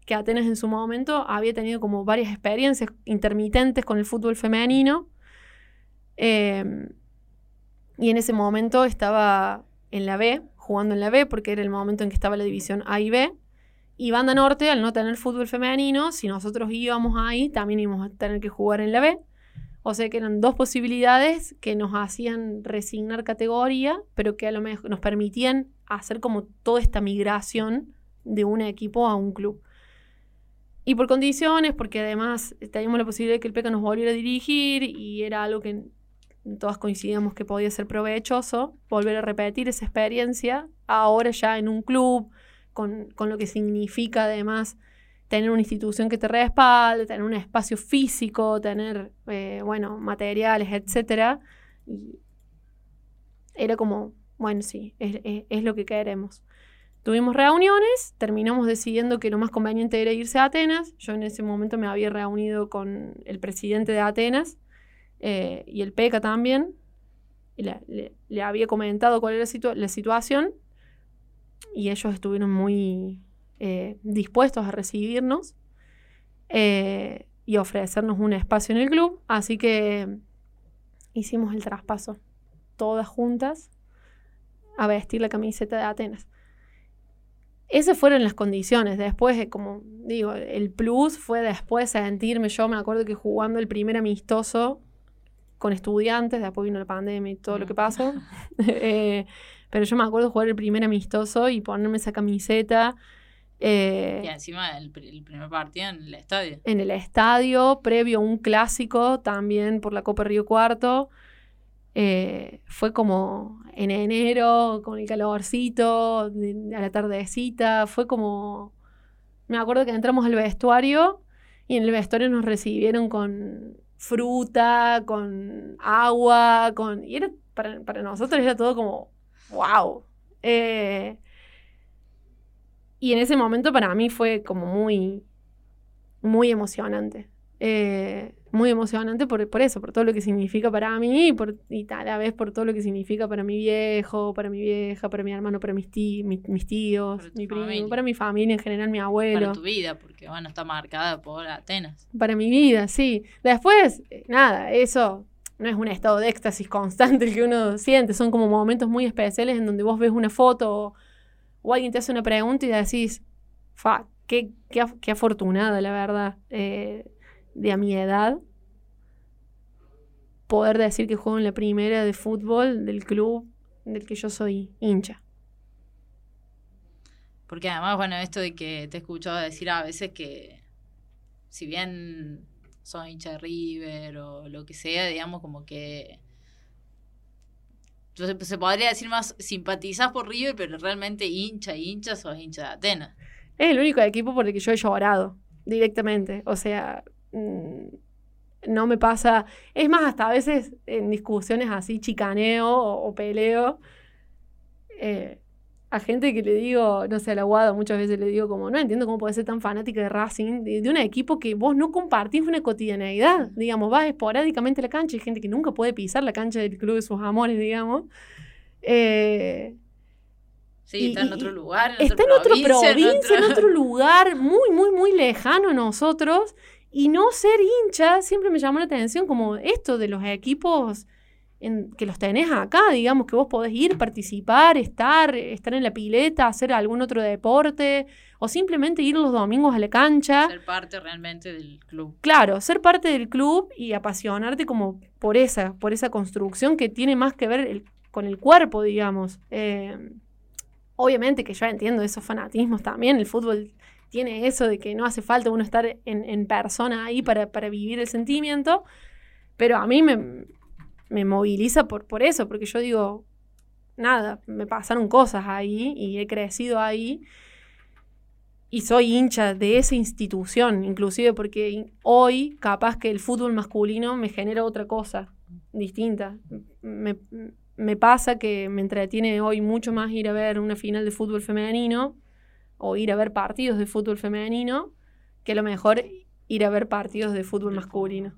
que Atenas en su momento había tenido como varias experiencias intermitentes con el fútbol femenino. Em, y en ese momento estaba en la B, jugando en la B, porque era el momento en que estaba la división A y B. Y Banda Norte, al no tener fútbol femenino, si nosotros íbamos ahí, también íbamos a tener que jugar en la B. O sea que eran dos posibilidades que nos hacían resignar categoría, pero que a lo mejor nos permitían hacer como toda esta migración de un equipo a un club. Y por condiciones, porque además teníamos la posibilidad de que el PECA nos volviera a dirigir y era algo que todas coincidíamos que podía ser provechoso, volver a repetir esa experiencia, ahora ya en un club, con, con lo que significa además tener una institución que te respalde, tener un espacio físico, tener, eh, bueno, materiales, etc. Y era como, bueno, sí, es, lo que queremos. Tuvimos reuniones, terminamos decidiendo que lo más conveniente era irse a Atenas. Yo en ese momento me había reunido con el presidente de Atenas eh, y el PECA también. Y le, había comentado cuál era la situación y ellos estuvieron muy eh, dispuestos a recibirnos eh, y ofrecernos un espacio en el club. Así que hicimos el traspaso, todas juntas, a vestir la camiseta de Atenas. Esas fueron las condiciones. Después, eh, como digo, el plus fue después sentirme. Yo me acuerdo que jugando el primer amistoso con estudiantes, después vino la pandemia y todo lo que Mm. pasó. <laughs> <laughs> eh, pero yo me acuerdo jugar el primer amistoso y ponerme esa camiseta eh, Y encima el, pr- el primer partido en el estadio. en el estadio, previo a un clásico también por la Copa Río Cuarto. Eh, fue como en enero, con el calorcito, de- a la tardecita, fue como... Me acuerdo que entramos al vestuario y en el vestuario nos recibieron con fruta, con agua, con... Y era, para, para nosotros era todo como, wow. Eh, y en ese momento para mí fue como muy, muy emocionante. Eh, muy emocionante por, por, eso, por todo lo que significa para mí y, por, y a la vez por todo lo que significa para mi viejo, para mi vieja, para mi hermano, para mis, tí, mis, mis, tíos, mi primo, familia. para mi familia en general, mi abuelo. Para tu vida, porque bueno, está marcada por Atenas. Para mi vida, sí. Después, eh, nada, eso no es un estado de éxtasis constante el que uno siente, son como momentos muy especiales en donde vos ves una foto o, alguien te hace una pregunta y decís, fa, qué, qué, qué afortunada, la verdad, eh, de a mi edad, poder decir que juego en la primera de fútbol del club del que yo soy hincha. Porque además, bueno, esto de que te he escuchado decir a veces que si bien son hincha de River o lo que sea, digamos como que entonces se podría decir más simpatizás por River, pero realmente hincha, hincha, sos hincha de Atenas. Es el único equipo por el que yo he llorado directamente. O sea, mm, no me pasa. Es más, hasta a veces en discusiones así, chicaneo o, o peleo. eh, a gente que le digo, no sé, a la Guada muchas veces le digo como, no entiendo cómo puede ser tan fanática de Racing, de, de un equipo que vos no compartís una cotidianeidad, digamos, vas esporádicamente a la cancha, hay gente que nunca puede pisar la cancha del club de sus amores, digamos. Eh, Sí, Y- está en otro lugar, en está en otra provincia, provincia, en otro lugar, muy, muy, muy lejano a nosotros. Y no ser hincha siempre me llamó la atención, como esto de los equipos en, que los tenés acá, digamos, que vos podés ir, participar, estar, estar en la pileta, hacer algún otro deporte, o simplemente ir los domingos a la cancha. ser parte realmente del club. Claro, ser parte del club y apasionarte como por esa, por esa construcción que tiene más que ver el- con el cuerpo, digamos. Eh, obviamente que yo entiendo esos fanatismos también, el fútbol tiene eso de que no hace falta uno estar en, en persona ahí para, para vivir el sentimiento, pero a mí me, me moviliza por, por eso, porque yo digo, nada, me pasaron cosas ahí y he crecido ahí y soy hincha de esa institución, inclusive porque hoy capaz que el fútbol masculino me genera otra cosa distinta. Me, me pasa que me entretiene hoy mucho más ir a ver una final de fútbol femenino o ir a ver partidos de fútbol femenino que a lo mejor ir a ver partidos de fútbol masculino.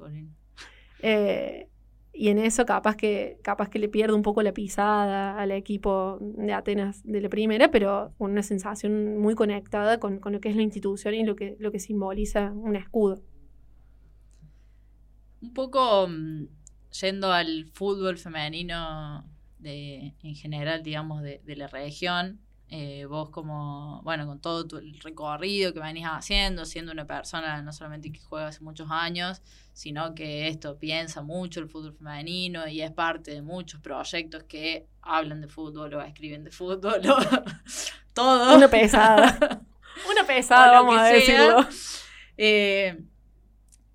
Eh, y en eso capaz que, capaz que le pierdo un poco la pisada al equipo de Atenas de la primera, pero con una sensación muy conectada con, con lo que es la institución y lo que, lo que simboliza un escudo. Un poco mm, yendo al fútbol femenino de, en general, digamos, de, de la región, eh, vos como, bueno, con todo tu, el recorrido que venís haciendo, siendo una persona no solamente que juega hace muchos años, sino que esto piensa mucho el fútbol femenino y es parte de muchos proyectos que hablan de fútbol o escriben de fútbol o <laughs> todo. Una pesada. <laughs> Una pesada, vamos a decirlo. Eh,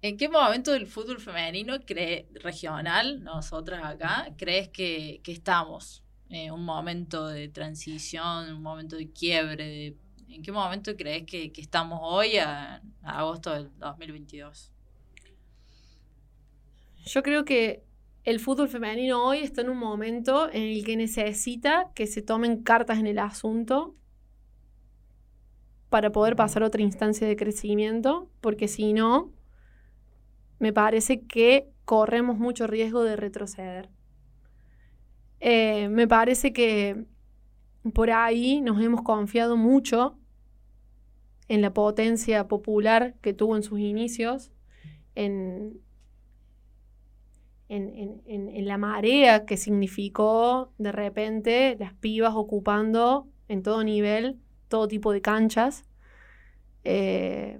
¿En qué momento del fútbol femenino cree, regional, nosotras acá, crees que, que estamos? Eh, un momento de transición, un momento de quiebre. de- ¿En qué momento crees que, que estamos hoy a, a agosto del 2022? Yo creo que el fútbol femenino hoy está en un momento en el que necesita que se tomen cartas en el asunto para poder pasar a otra instancia de crecimiento, porque si no, me parece que corremos mucho riesgo de retroceder. Eh, me parece que por ahí nos hemos confiado mucho en la potencia popular que tuvo en sus inicios, en, en, en- la marea que significó de repente las pibas ocupando en todo nivel todo tipo de canchas. eh,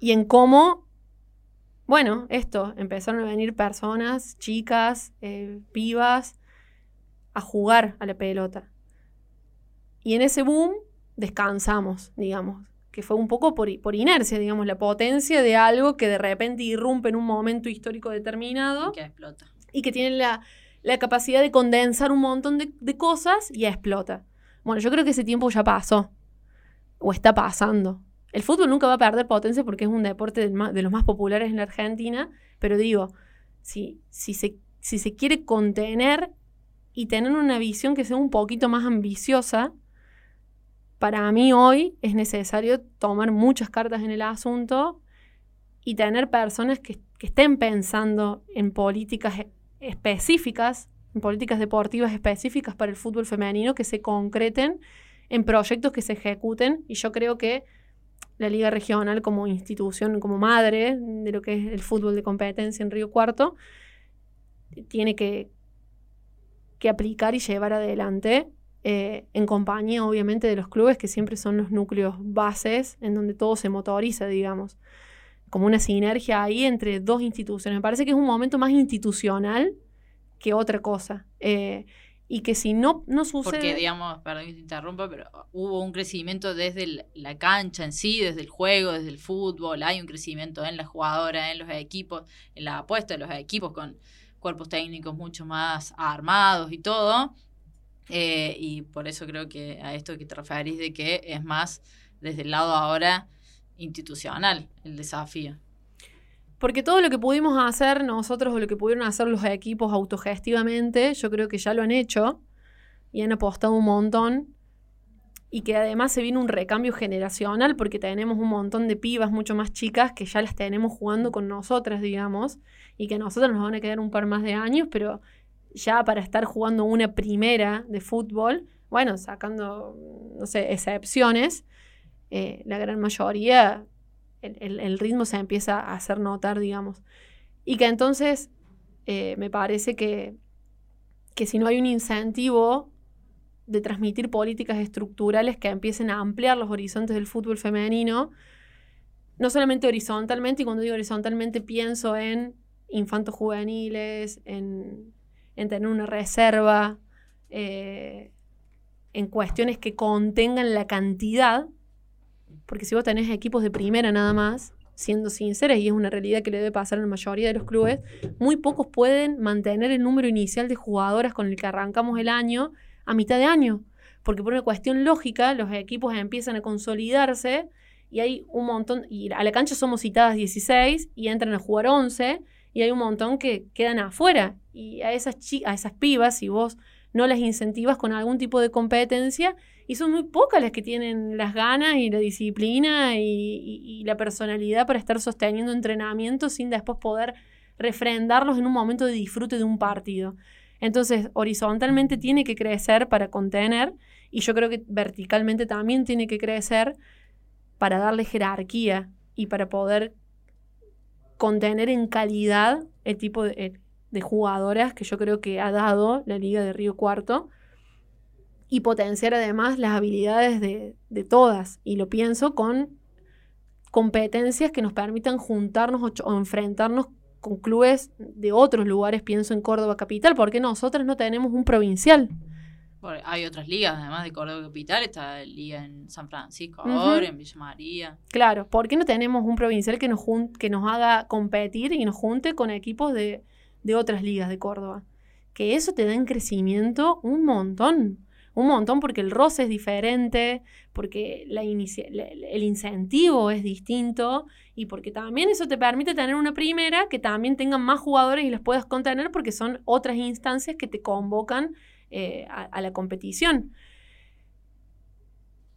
y en cómo, bueno, esto, empezaron a venir personas, chicas, eh, pibas, a jugar a la pelota. Y en ese boom descansamos, digamos, que fue un poco por, por inercia, digamos, la potencia de algo que de repente irrumpe en un momento histórico determinado Que explota. y que tiene la, la capacidad de condensar un montón de, de cosas y explota. Bueno, yo creo que ese tiempo ya pasó, o está pasando. El fútbol nunca va a perder potencia porque es un deporte de los más populares en la Argentina, pero digo, si, si, se, si se quiere contener y tener una visión que sea un poquito más ambiciosa, para mí hoy es necesario tomar muchas cartas en el asunto y tener personas que, que estén pensando en políticas e- específicas, en políticas deportivas específicas para el fútbol femenino que se concreten en proyectos que se ejecuten y yo creo que la Liga Regional como institución, como madre de lo que es el fútbol de competencia en Río Cuarto, tiene que, que aplicar y llevar adelante eh, en compañía, obviamente, de los clubes, que siempre son los núcleos bases en donde todo se motoriza, digamos. Como una sinergia ahí entre dos instituciones. Me parece que es un momento más institucional que otra cosa. Eh, y que si no, no sucede... Porque, digamos, perdón que te interrumpa, pero hubo un crecimiento desde el- la cancha en sí, desde el juego, desde el fútbol. Hay un crecimiento en las jugadoras, en los equipos, en la apuesta de los equipos con cuerpos técnicos mucho más armados y todo. Eh, y por eso creo que a esto que te referís de que es más desde el lado ahora institucional el desafío. Porque todo lo que pudimos hacer nosotros o lo que pudieron hacer los equipos autogestivamente, yo creo que ya lo han hecho y han apostado un montón. Y que además se viene un recambio generacional porque tenemos un montón de pibas mucho más chicas que ya las tenemos jugando con nosotras, digamos, y que a nosotros nos van a quedar un par más de años, pero ya para estar jugando una primera de fútbol, bueno, sacando, no sé, excepciones, eh, la gran mayoría el, el- ritmo se empieza a hacer notar, digamos. Y que entonces eh, me parece que, que si no hay un incentivo de transmitir políticas estructurales que empiecen a ampliar los horizontes del fútbol femenino, no solamente horizontalmente, y cuando digo horizontalmente pienso en infantos juveniles, en, en tener una reserva, eh, en cuestiones que contengan la cantidad, porque si vos tenés equipos de primera nada más, siendo sinceras, y es una realidad que le debe pasar a la mayoría de los clubes, muy pocos pueden mantener el número inicial de jugadoras con el que arrancamos el año a mitad de año. Porque por una cuestión lógica, los equipos empiezan a consolidarse y hay un montón, y a la cancha somos citadas 16 y entran a jugar 11 y hay un montón que quedan afuera. Y a esas, a esas pibas, si vos no las incentivas con algún tipo de competencia, y son muy pocas las que tienen las ganas y la disciplina y, y- y la personalidad para estar sosteniendo entrenamientos sin después poder refrendarlos en un momento de disfrute de un partido. Entonces, horizontalmente tiene que crecer para contener y yo creo que verticalmente también tiene que crecer para darle jerarquía y para poder contener en calidad el tipo de, de jugadoras que yo creo que ha dado la Liga de Río Cuarto y potenciar además las habilidades de, de todas. Y lo pienso con competencias que nos permitan juntarnos o, enfrentarnos con clubes de otros lugares, pienso en Córdoba Capital, porque nosotras no tenemos un provincial. Porque hay otras ligas, además de Córdoba Capital, está la liga en San Francisco ahora, en Villa María. Claro, ¿por qué no tenemos un provincial que nos, jun- que nos haga competir y nos junte con equipos de, de otras ligas de Córdoba? Que eso te da en crecimiento un montón. Un montón porque el roce es diferente, porque el incentivo es distinto y porque también eso te permite tener una primera que también tengan más jugadores y los puedas contener porque son otras instancias que te convocan eh, a- la competición.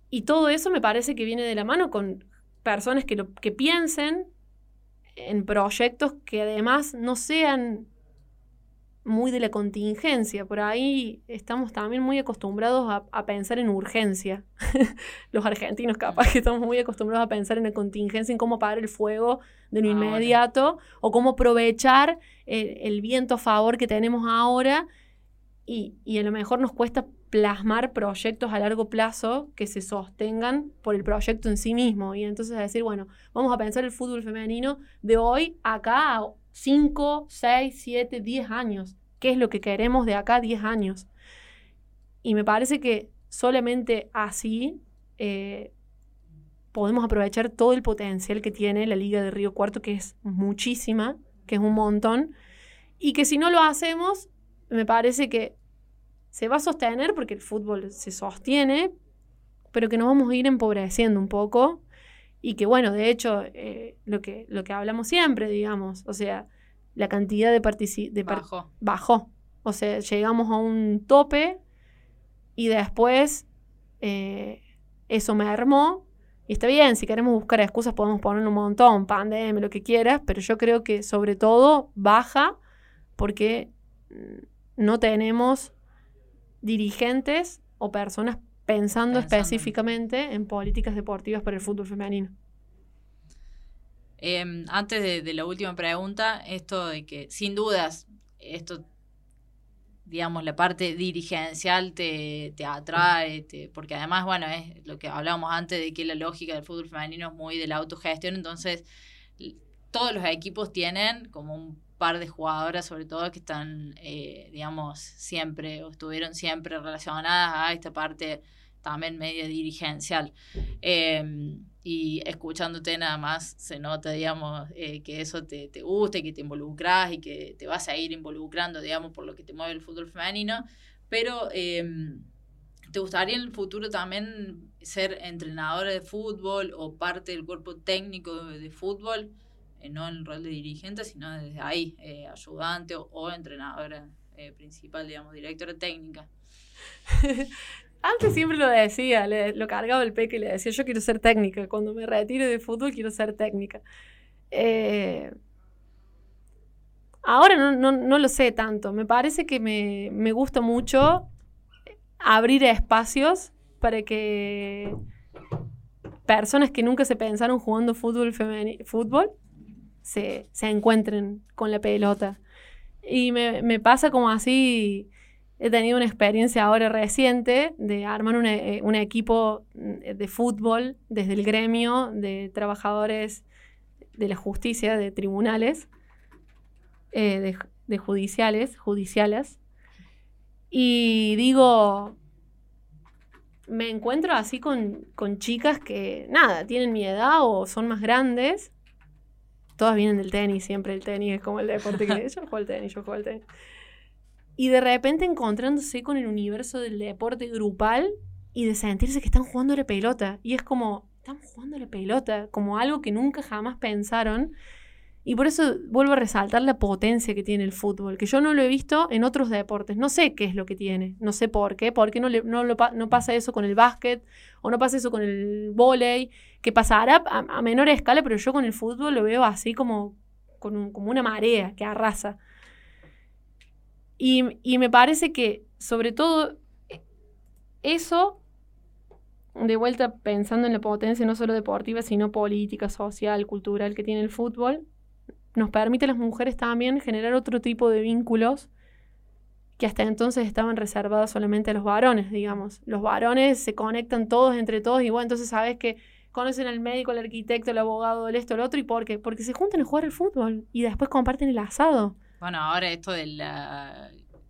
Y todo eso me parece que viene de la mano con personas que, que piensen en proyectos que además no sean muy de la contingencia. Por ahí estamos también muy acostumbrados a, a pensar en urgencia. <laughs> Los argentinos capaz que estamos muy acostumbrados a pensar en la contingencia, en cómo apagar el fuego de lo Ahora. inmediato o cómo aprovechar el, el viento a favor que tenemos ahora y, y a lo mejor nos cuesta plasmar proyectos a largo plazo que se sostengan por el proyecto en sí mismo. Y entonces decir, bueno, vamos a pensar el fútbol femenino de hoy acá a 5, 6, 7, 10 años. ¿Qué es lo que queremos de acá a 10 años? Y me parece que solamente así eh, podemos aprovechar todo el potencial que tiene la Liga de Río Cuarto, que es muchísima, que es un montón, y que si no lo hacemos, me parece que se va a sostener porque el fútbol se sostiene, pero que nos vamos a ir empobreciendo un poco y que bueno, de hecho, eh, lo, que, lo que hablamos siempre, digamos, o sea, la cantidad de, partici- de par- Bajó. bajó. O sea, llegamos a un tope y después eh, eso me armó. Y está bien, si queremos buscar excusas podemos poner un montón, pandemia, lo que quieras, pero yo creo que sobre todo baja porque mm, no tenemos dirigentes o personas pensando, Pensando. específicamente en políticas deportivas para el fútbol femenino. Eh, antes de, de la última pregunta, esto de que sin dudas, esto, digamos, la parte dirigencial te, te atrae, porque además, bueno, es lo que hablábamos antes de que la lógica del fútbol femenino es muy de la autogestión, entonces todos los equipos tienen como un par de jugadoras, sobre todo, que están, eh, digamos, siempre o estuvieron siempre relacionadas a esta parte también media dirigencial. Eh, y escuchándote nada más se nota, digamos, eh, que eso te, te gusta y que te involucras y que te vas a ir involucrando, digamos, por lo que te mueve el fútbol femenino. Pero, eh, ¿te gustaría en el futuro también ser entrenadora de fútbol o parte del cuerpo técnico de, de fútbol? Eh, no en el rol de dirigente, sino desde ahí, eh, ayudante o, o entrenadora eh, principal, digamos, directora técnica. <laughs> Antes siempre lo decía, le- lo cargaba el peque y le decía, yo quiero ser técnica, cuando me retire de fútbol quiero ser técnica. Eh, ahora no, no- no lo sé tanto, me parece que me, me gusta mucho abrir espacios para que personas que nunca se pensaron jugando fútbol, fútbol se, se encuentren con la pelota. Y me, me pasa como así, he tenido una experiencia ahora reciente de armar una- eh, un equipo mm, de fútbol desde el gremio de trabajadores de la justicia, de tribunales, eh, de, de judiciales, judiciales. Y digo, me encuentro así con, con chicas que, nada, tienen mi edad o son más grandes. Todas vienen del tenis, siempre el tenis es como el deporte que <laughs> yo juego al tenis, yo juego al tenis. Y de repente encontrándose con el universo del deporte grupal y de sentirse que están jugando la pelota. Y es como, están jugando la pelota, como algo que nunca jamás pensaron. Y por eso vuelvo a resaltar la potencia que tiene el fútbol, que yo no lo he visto en otros deportes. No sé qué es lo que tiene, no sé por qué, por qué no, le- no, lo no pasa eso con el básquet o no pasa eso con el vóley, que pasará a, menor escala, pero yo con el fútbol lo veo así como, con como una marea que arrasa. Y, me parece que, sobre todo, eh, eso, de vuelta pensando en la potencia no solo deportiva, sino política, social, cultural que tiene el fútbol, nos permite a las mujeres también generar otro tipo de vínculos que hasta entonces estaban reservados solamente a los varones, digamos. Los varones se conectan todos entre todos y bueno, entonces sabes que conocen al médico, al arquitecto, al abogado, el esto, el otro, ¿y por qué? Porque se juntan a jugar al fútbol y después comparten el asado. Bueno, ahora esto de la,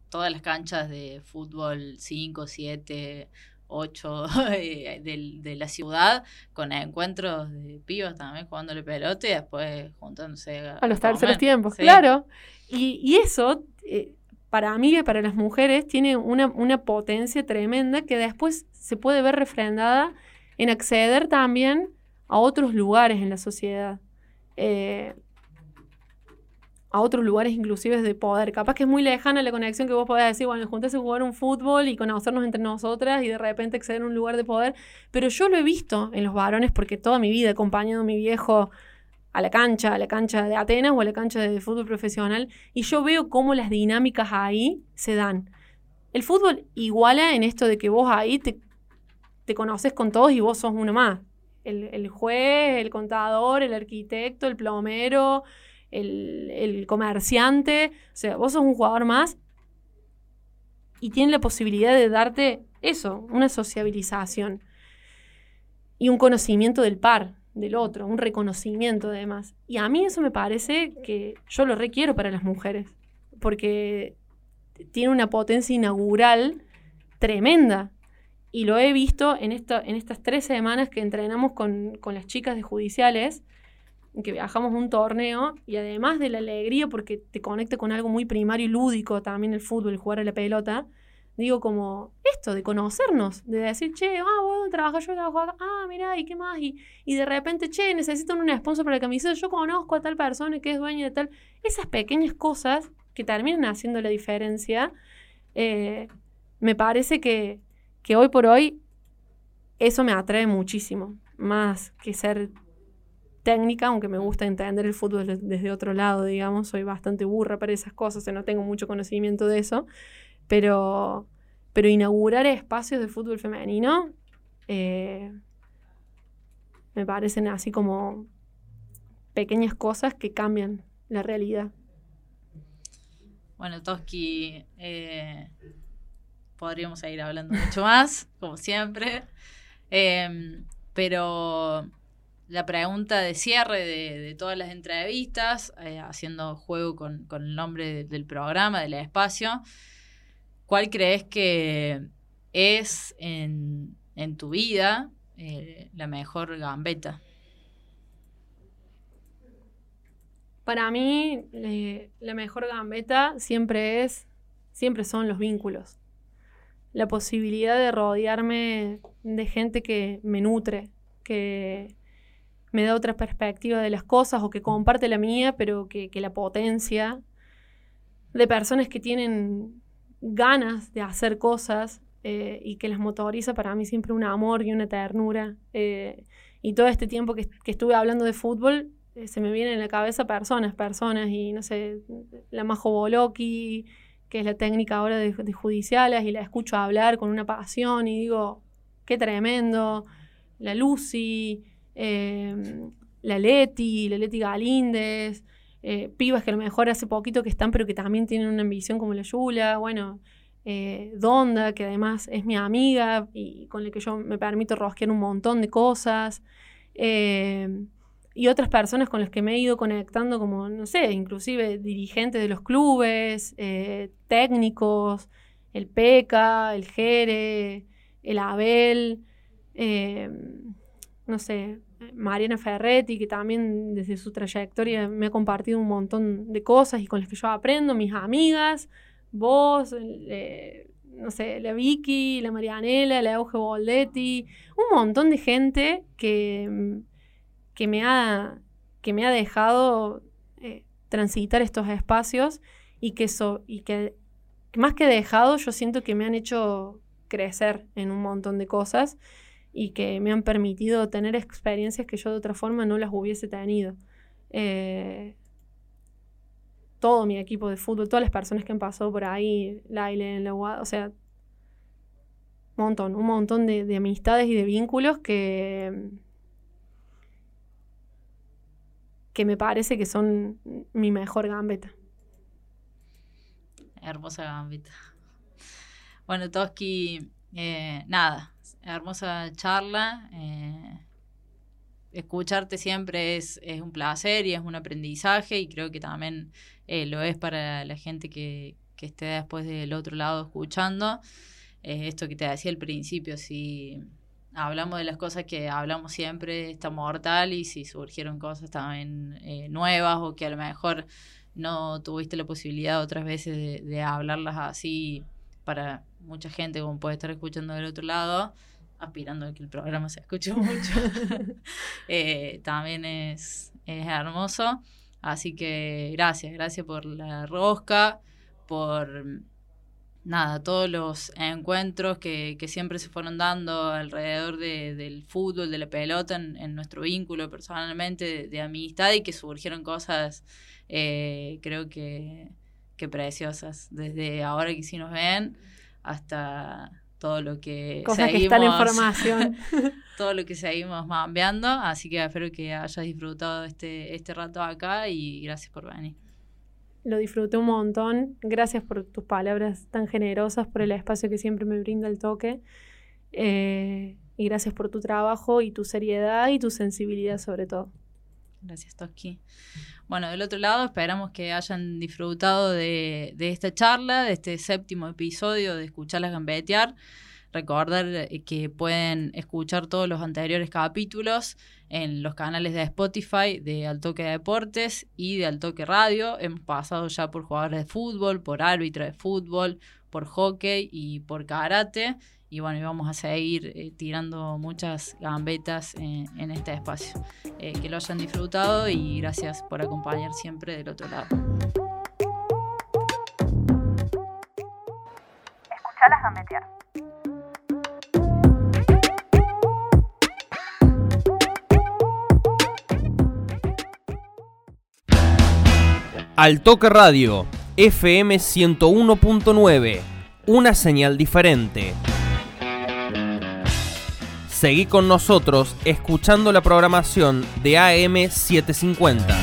todas las canchas de fútbol 5, 7, 8 eh, del- de, la ciudad con encuentros de pibas también jugando la pelota y después juntándose a, a los terceros tiempos, Sí. claro. Y, y eso, eh, para mí y para las mujeres, tiene una, una potencia tremenda que después se puede ver refrendada en acceder también a otros lugares en la sociedad. Eh, a otros lugares inclusive de poder. Capaz que es muy lejana la conexión que vos podés decir, bueno, juntarse a jugar un fútbol y conocernos entre nosotras y de repente acceder a un lugar de poder. Pero yo lo he visto en los varones porque toda mi vida he acompañado a mi viejo a la cancha, a la cancha de Atenas o a la cancha de fútbol profesional, y yo veo cómo las dinámicas ahí se dan. El fútbol iguala en esto de que vos ahí te, conoces con todos y vos sos uno más. El juez, el contador, el arquitecto, el plomero, el, el comerciante, o sea, vos sos un jugador más y tiene la posibilidad de darte eso, una sociabilización y un conocimiento del par, del otro, un reconocimiento además. Y a mí eso me parece que yo lo requiero para las mujeres, porque tiene una potencia inaugural tremenda. Y lo he visto en, esta, en estas tres semanas que entrenamos con, con las chicas de judiciales, que viajamos a un torneo, y además de la alegría, porque te conecta con algo muy primario y lúdico también el fútbol, jugar a la pelota, digo como esto, de conocernos, de decir, che, ah, vos dónde trabajas, yo trabajo acá, ah, mira, ¿y qué más? Y, y de repente, che, necesitan un sponsor para la camiseta, yo conozco a tal persona que es dueña de tal. Esas pequeñas cosas que terminan haciendo la diferencia, eh, me parece que, que hoy por hoy eso me atrae muchísimo, más que ser técnica, aunque me gusta entender el fútbol desde otro lado, digamos, soy bastante burra para esas cosas, no tengo mucho conocimiento de eso, pero, pero inaugurar espacios de fútbol femenino eh, me parecen así como pequeñas cosas que cambian la realidad. Bueno, Toski, eh, podríamos seguir hablando mucho más, como siempre. Em, pero la pregunta de cierre de, todas las entrevistas, eh, haciendo juego con, el nombre del programa, del espacio, ¿cuál crees que es en, tu vida eh, la mejor gambeta? Para mí, eh, la mejor gambeta siempre es, siempre son los vínculos. La posibilidad de rodearme de gente que me nutre, que me da otra perspectiva de las cosas o que comparte la mía, pero que, la potencia. De personas que tienen ganas de hacer cosas eh, y que las motoriza para mí siempre un amor y una ternura. Eh, y todo este tiempo que, estuve hablando de fútbol, eh, se me vienen en la cabeza personas, personas, y no sé, la Majo Boloki, que es la técnica ahora de, judiciales, y la escucho hablar con una pasión y digo, qué tremendo, la Lucy, em, la Leti, la Leti Galíndez, eh, pibas que a lo mejor hace poquito que están, pero que también tienen una ambición como la Yula, bueno, eh, Donda, que además es mi amiga y con la que yo me permito rosquear un montón de cosas. Eh, y otras personas con las que me he ido conectando, como, no sé, inclusive dirigentes de los clubes, eh, técnicos, el PECA, el Jere, el Abel, em, no sé, Mariana Ferretti, que también desde su trayectoria me ha compartido un montón de cosas y con las que yo aprendo, mis amigas, vos, eh, no sé, la Vicky, la Marianela, la Euge Boldetti, un montón de gente que que me ha, que me ha dejado eh, transitar estos espacios y que, y que más que dejado, yo siento que me han hecho crecer en un montón de cosas y que me han permitido tener experiencias que yo de otra forma no las hubiese tenido. Eh, todo mi equipo de fútbol, todas las personas que han pasado por ahí, Laile, la o sea, un montón, un montón de amistades y de vínculos que, que me parece que son mi mejor gambeta. Hermosa gambeta. Bueno, Toski, eh, nada, hermosa charla. Eh, escucharte siempre es, un placer y es un aprendizaje y creo que también eh, lo es para la gente que, que, esté después del otro lado escuchando. esto que te decía al principio, si hablamos de las cosas que hablamos siempre, está mortal, y si surgieron cosas también eh, nuevas o que a lo mejor no tuviste la posibilidad otras veces de, hablarlas así para mucha gente como puede estar escuchando del otro lado, aspirando a que el programa se escuche <laughs> mucho, <laughs> eh, también es, es hermoso. Así que gracias, gracias por la rosca, por nada, todos los encuentros que, siempre se fueron dando alrededor del fútbol, de la pelota, en, nuestro vínculo personalmente de, amistad y que surgieron cosas, eh, creo que, preciosas, desde ahora que sí nos ven hasta todo lo que Cosas que están en formación. <laughs> todo lo que seguimos cambiando, así que espero que hayas disfrutado este, este rato acá y gracias por venir lo disfruté un montón. Gracias por tus palabras tan generosas, por el espacio que siempre me brinda el toque. Eh, y gracias por tu trabajo y tu seriedad y tu sensibilidad sobre todo. Gracias, Toski. Bueno, del otro lado, esperamos que hayan disfrutado de, de esta charla, de este séptimo episodio de Escucharlas Gambetear. Recordar eh, que pueden escuchar todos los anteriores capítulos en los canales de Spotify de Altoque Deportes y de Altoque Radio. Hemos pasado ya por jugadores de fútbol, por árbitro de fútbol, por hockey y por karate. Y bueno, vamos a seguir eh, tirando muchas gambetas en, este espacio. Eh, que lo hayan disfrutado y gracias por acompañar siempre del otro lado. Escuchalas gambetear. Al Toque Radio FM 101.9, una señal diferente. Seguí con nosotros escuchando la programación de AM 750.